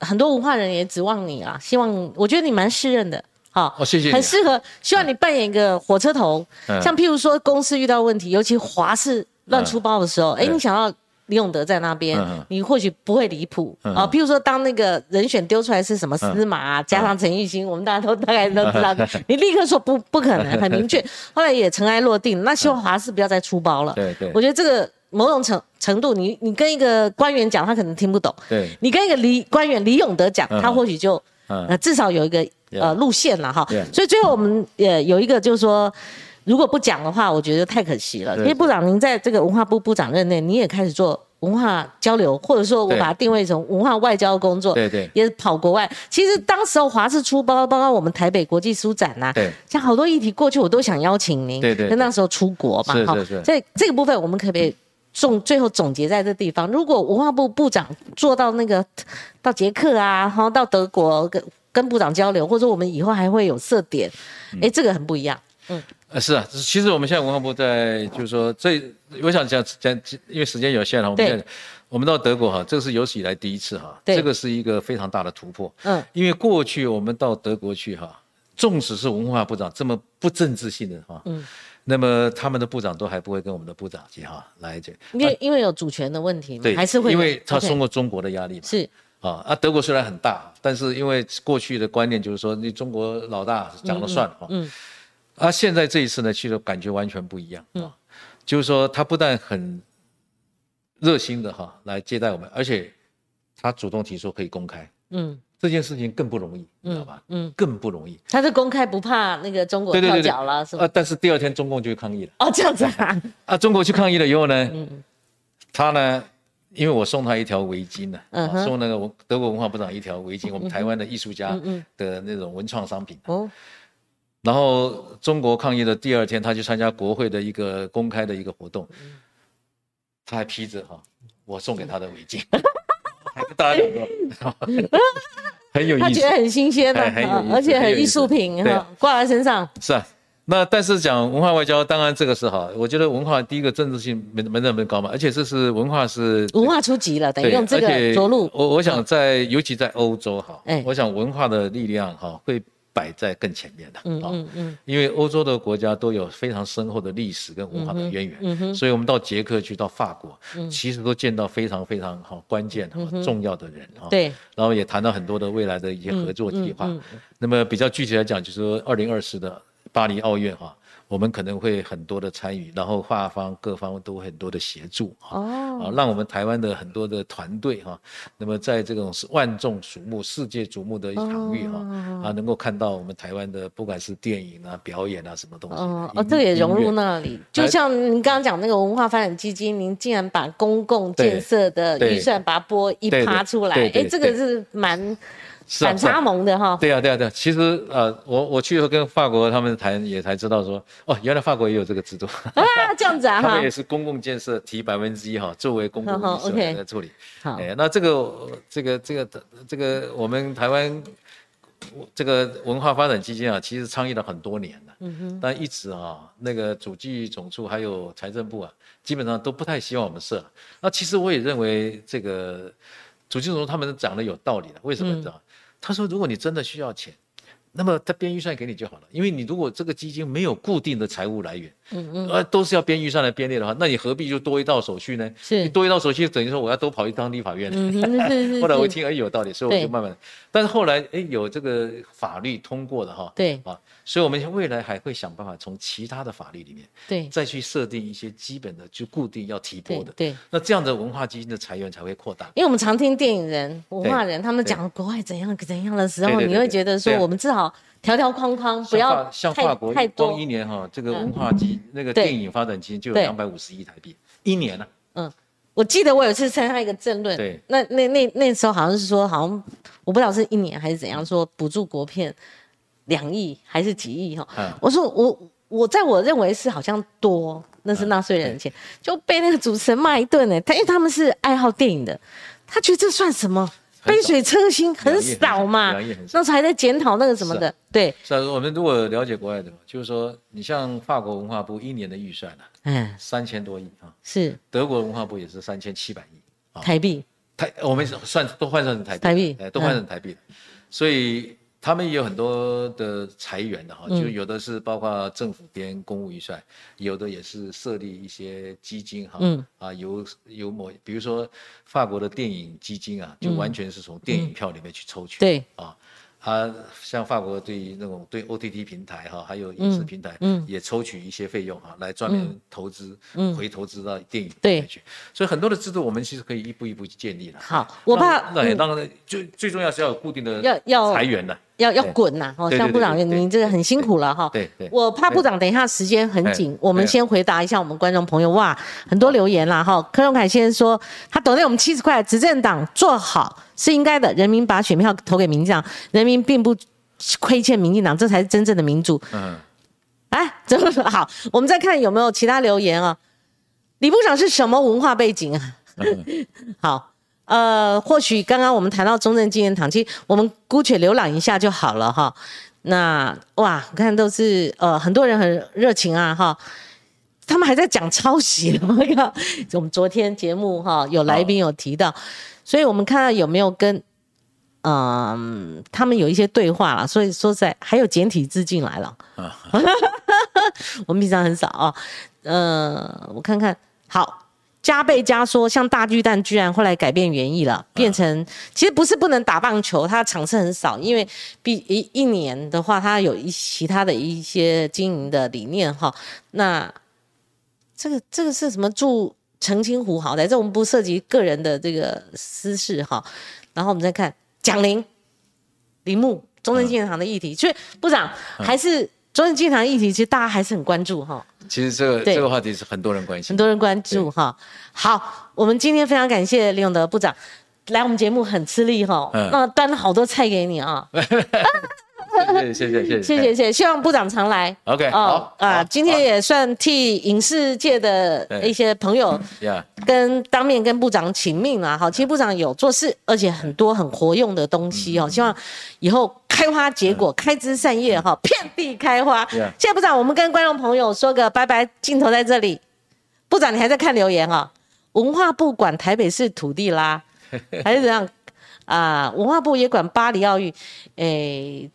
很多文化人也指望你啊，希望我觉得你蛮适任的，好，哦谢谢很适合，希望你扮演一个火车头，嗯。像譬如说公司遇到问题，尤其华视乱出包的时候，哎、对你想要李永德在那边，你或许不会离谱、嗯。啊。譬如说，当那个人选丢出来是什么司马、啊加上陈玉兴，我们大家都大概都知道，你立刻说不不可能，很明确。后来也尘埃落定，那希望华视不要再出包了。对对。我觉得这个某种程程度，你你跟一个官员讲，他可能听不懂；对，你跟一个李官员李永德讲，嗯。他或许就至少有一个呃路线了哈。所以最后我们呃有一个就是说。如果不讲的话，我觉得太可惜了。因为部长您在这个文化部部长任内，你也开始做文化交流，或者说我把它定位成文化外交工作，对对也跑国外。其实当时候华视出包，包括我们台北国际书展呐、对像好多议题过去我都想邀请您，对对那时候出国嘛，哈是是是所以这个部分我们可不可以总最后总结在这地方？如果文化部部长做到那个到捷克啊，然后到德国跟跟部长交流，或者说我们以后还会有色点，嗯哎、这个很不一样。呃是啊，其实我们现在文化部在就是说这，我想讲讲，因为时间有限了，我们现在我们到德国哈，这个是有史以来第一次哈，对这个是一个非常大的突破。嗯，因为过去我们到德国去哈，纵使是文化部长这么不政治性的哈，嗯，那么他们的部长都还不会跟我们的部长去哈来这，因为因为有主权的问题嘛，对，还是会因为他受过中国的压力嘛，是。啊啊，德国虽然很大，但是因为过去的观念就是说你中国老大讲了算哈，嗯啊，现在这一次呢，去的感觉完全不一样啊，就是说他不但很热心的哈来接待我们，而且他主动提出可以公开嗯这件事情更不容易，你知道吧？嗯，更不容易。他是公开不怕那个中国跳脚了，是吧？啊，但是第二天中共就去抗议了哦，这样子啊，啊，中国去抗议了以后呢，嗯他呢。因为我送他一条围巾呢、送那个文德国文化部长一条围巾，我们台湾的艺术家嗯的那种文创商品。哦，然后中国抗议的第二天，他去参加国会的一个公开的一个活动，嗯他还披着哈我送给他的围巾，大家讲说，很有意思他觉得。很新鲜的，哎很有意思而且很艺术品对哈，挂在身上。是啊，那但是讲文化外交，当然这个是哈，我觉得文化第一个政治性没没那么高嘛，而且这是文化是文化初级了，等于，用这个着陆。我我想在，尤其在欧洲哈哎，我想文化的力量哈会摆在更前面的。嗯啊嗯嗯，因为欧洲的国家都有非常深厚的历史跟文化的渊源，所以我们到捷克去，到法国，其实都见到非常非常好关键、哈重要的人啊。对，然后也谈到很多的未来的一些合作计划。那么比较具体来讲，就是说二零二四的巴黎奥运哈，我们可能会很多的参与，然后画方各方都会很多的协助哈。哦，啊，让我们台湾的很多的团队哈，那么在这种是万众瞩目、世界瞩目的场域哈，啊，能够看到我们台湾的不管是电影啊、表演啊什么东西，哦哦，这个也融入那里。就像您刚刚讲那个文化发展基金，您竟然把公共建设的对。预算把它拨一趴出来，哎，这个是蛮是反差萌的哈。对啊、对啊、对啊、其实呃，我我去以后跟法国他们谈，也才知道说，哦，原来法国也有这个制度，啊，这样子啊哈 他们也。是公共建设提百分之一哈，作为公共好好预算 OK 来处理。好，哎，那这个这个这个这个我们台湾这个文化发展基金啊，其实倡议了很多年了，嗯哼，但一直啊，那个主计总处还有财政部啊，基本上都不太希望我们设。那其实我也认为这个主计总处他们讲的有道理的，为什么你知道？他说，如果你真的需要钱。那么他编预算给你就好了，因为你如果这个基金没有固定的财务来源，嗯嗯，呃，都是要编预算来编列的话，那你何必就多一道手续呢？是你多一道手续，等于说我要多跑一趟立法院。后来我一，听，哎，有道理，所以我就慢慢。但是后来，哎，有这个法律通过的哈，对啊，所以我们未来还会想办法从其他的法律里面对再去设定一些基本的，就固定要提拨的。对对。那这样的文化基金的财源才会扩大。因为我们常听电影人、文化人他们讲国外怎样怎样的时候，你会觉得说我们至少条条框框不要太像法国太多光一。年哈，这个文化基那个电影发展基金就有对两百五十亿台币，一年呢。嗯我记得我有一次参加一个政论，对那那那那时候好像是说，好像我不知道是一年还是怎样，说补助国片两亿还是几亿哈。嗯我说我我在我认为是好像多，那是纳税人的钱，就被那个主持人骂一顿呢。他因为他们是爱好电影的，他觉得这算什么？杯水车薪很少嘛那时候还在检讨那个什么的，对，是啊，我们如果了解国外的，就是说，你像法国文化部一年的预算呢、嗯，三千多亿啊，是。德国文化部也是三千七百亿啊，台币，台我们算都换算成台币，台币。哎，都换成台币。了，所以他们也有很多的裁员的哈，嗯。就有的是包括政府编公务预算，有的也是设立一些基金哈，嗯。啊，有有某比如说法国的电影基金啊，就完全是从电影票里面去抽取，对，啊。啊，像法国对于那种对 OTT 平台哈，还有影视平台，嗯也抽取一些费用哈，来专门投资，回投资到电影里对。所以很多的制度，我们其实可以一步一步去建立了。好，我怕嗯那也当然最最重要是要有固定的要要裁员的，要要滚呐，哦，像部长，您这个很辛苦了哈。对对我怕部长等一下时间很紧哎，我们先回答一下我们观众朋友。哇，很多留言啦哈。柯荣凯先生说，他抖内我们七十块，执政党做好是应该的，人民把选票投给民进党，人民并不亏欠民进党，这才是真正的民主。嗯，哎，怎么说好？我们再看有没有其他留言啊？李部长是什么文化背景啊？好，呃，或许刚刚我们谈到中正纪念堂，其实我们姑且浏览一下就好了哈。那哇，我看都是呃很多人很热情啊哈，他们还在讲抄袭，我靠！我们昨天节目哈有来宾有提到，所以我们看到有没有跟嗯他们有一些对话了，所以说在还有简体字进来了。我们平常很少啊。呃，我看看，好，加倍加缩，像大巨蛋居然后来改变原意了，变成其实不是不能打棒球，它场次很少，因为比一一年的话，它有一其他的一些经营的理念哈。那这个这个是什么住澄清湖好歹这我们不涉及个人的这个私事哈。然后我们再看蒋玲、铃木、中正纪念堂的议题，所以部长还是中正纪念堂议题，其实大家还是很关注哈。其实这个对这个话题是很多人关心很。多人关注哈。好，我们今天非常感谢李永德部长来我们节目，很吃力哈，嗯那端了好多菜给你啊，谢谢谢谢 谢谢。希望部长常来。Ok 好啊今天也算替影视界的一些朋友跟当面跟部长请命啊好其实部长有做事而且很多很活用的东西哦希望以后开花结果开枝散叶哈遍地开花。谢谢部长我们跟观众朋友说个拜拜镜头在这里。部长你还在看留言啊文化部管台北市土地啦 还是怎样？啊文化部也管巴黎奥运哎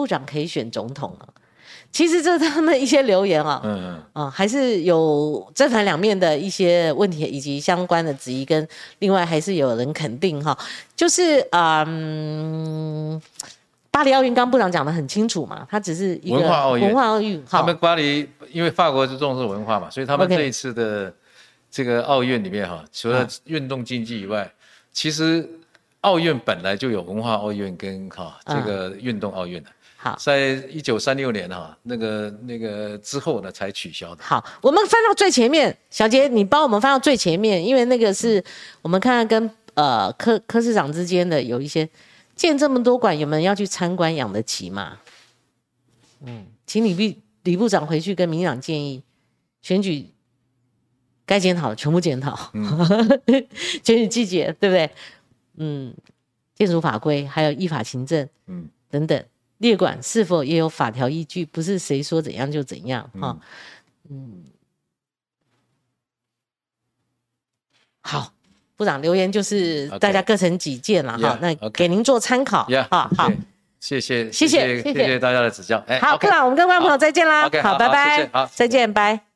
部长可以选总统啊。其实这是他们一些留言啊，嗯嗯，啊、还是有正反两面的一些问题以及相关的质疑，跟另外还是有人肯定哈，就是啊嗯，巴黎奥运刚刚部长讲的很清楚嘛，他只是一个文化奥运。文化奥运，好他们巴黎因为法国是重视文化嘛，所以他们这一次的这个奥运里面哈，除了运动竞技以外，其实奥运本来就有文化奥运跟哈这个运动奥运的。好。在一九三六年哈，那个那个之后呢，才取消的。好，我们翻到最前面，小杰，你帮我们翻到最前面，因为那个是我们看看跟呃科科市长之间的有一些建这么多馆，有没有人要去参观养得起嘛？嗯，请李部李部长回去跟民进党建议，选举该检讨的全部检讨，选举季节对不对？嗯，建筑法规还有依法行政，嗯嗯等等，列管是否也有法条依据？不是谁说怎样就怎样哈。嗯，好，部长留言就是大家各成己见了哈。那给您做参考哈。好，谢谢，谢谢，谢谢大家的指教。好，部长，我们跟观众朋友再见啦。好，拜拜，好，再见，拜。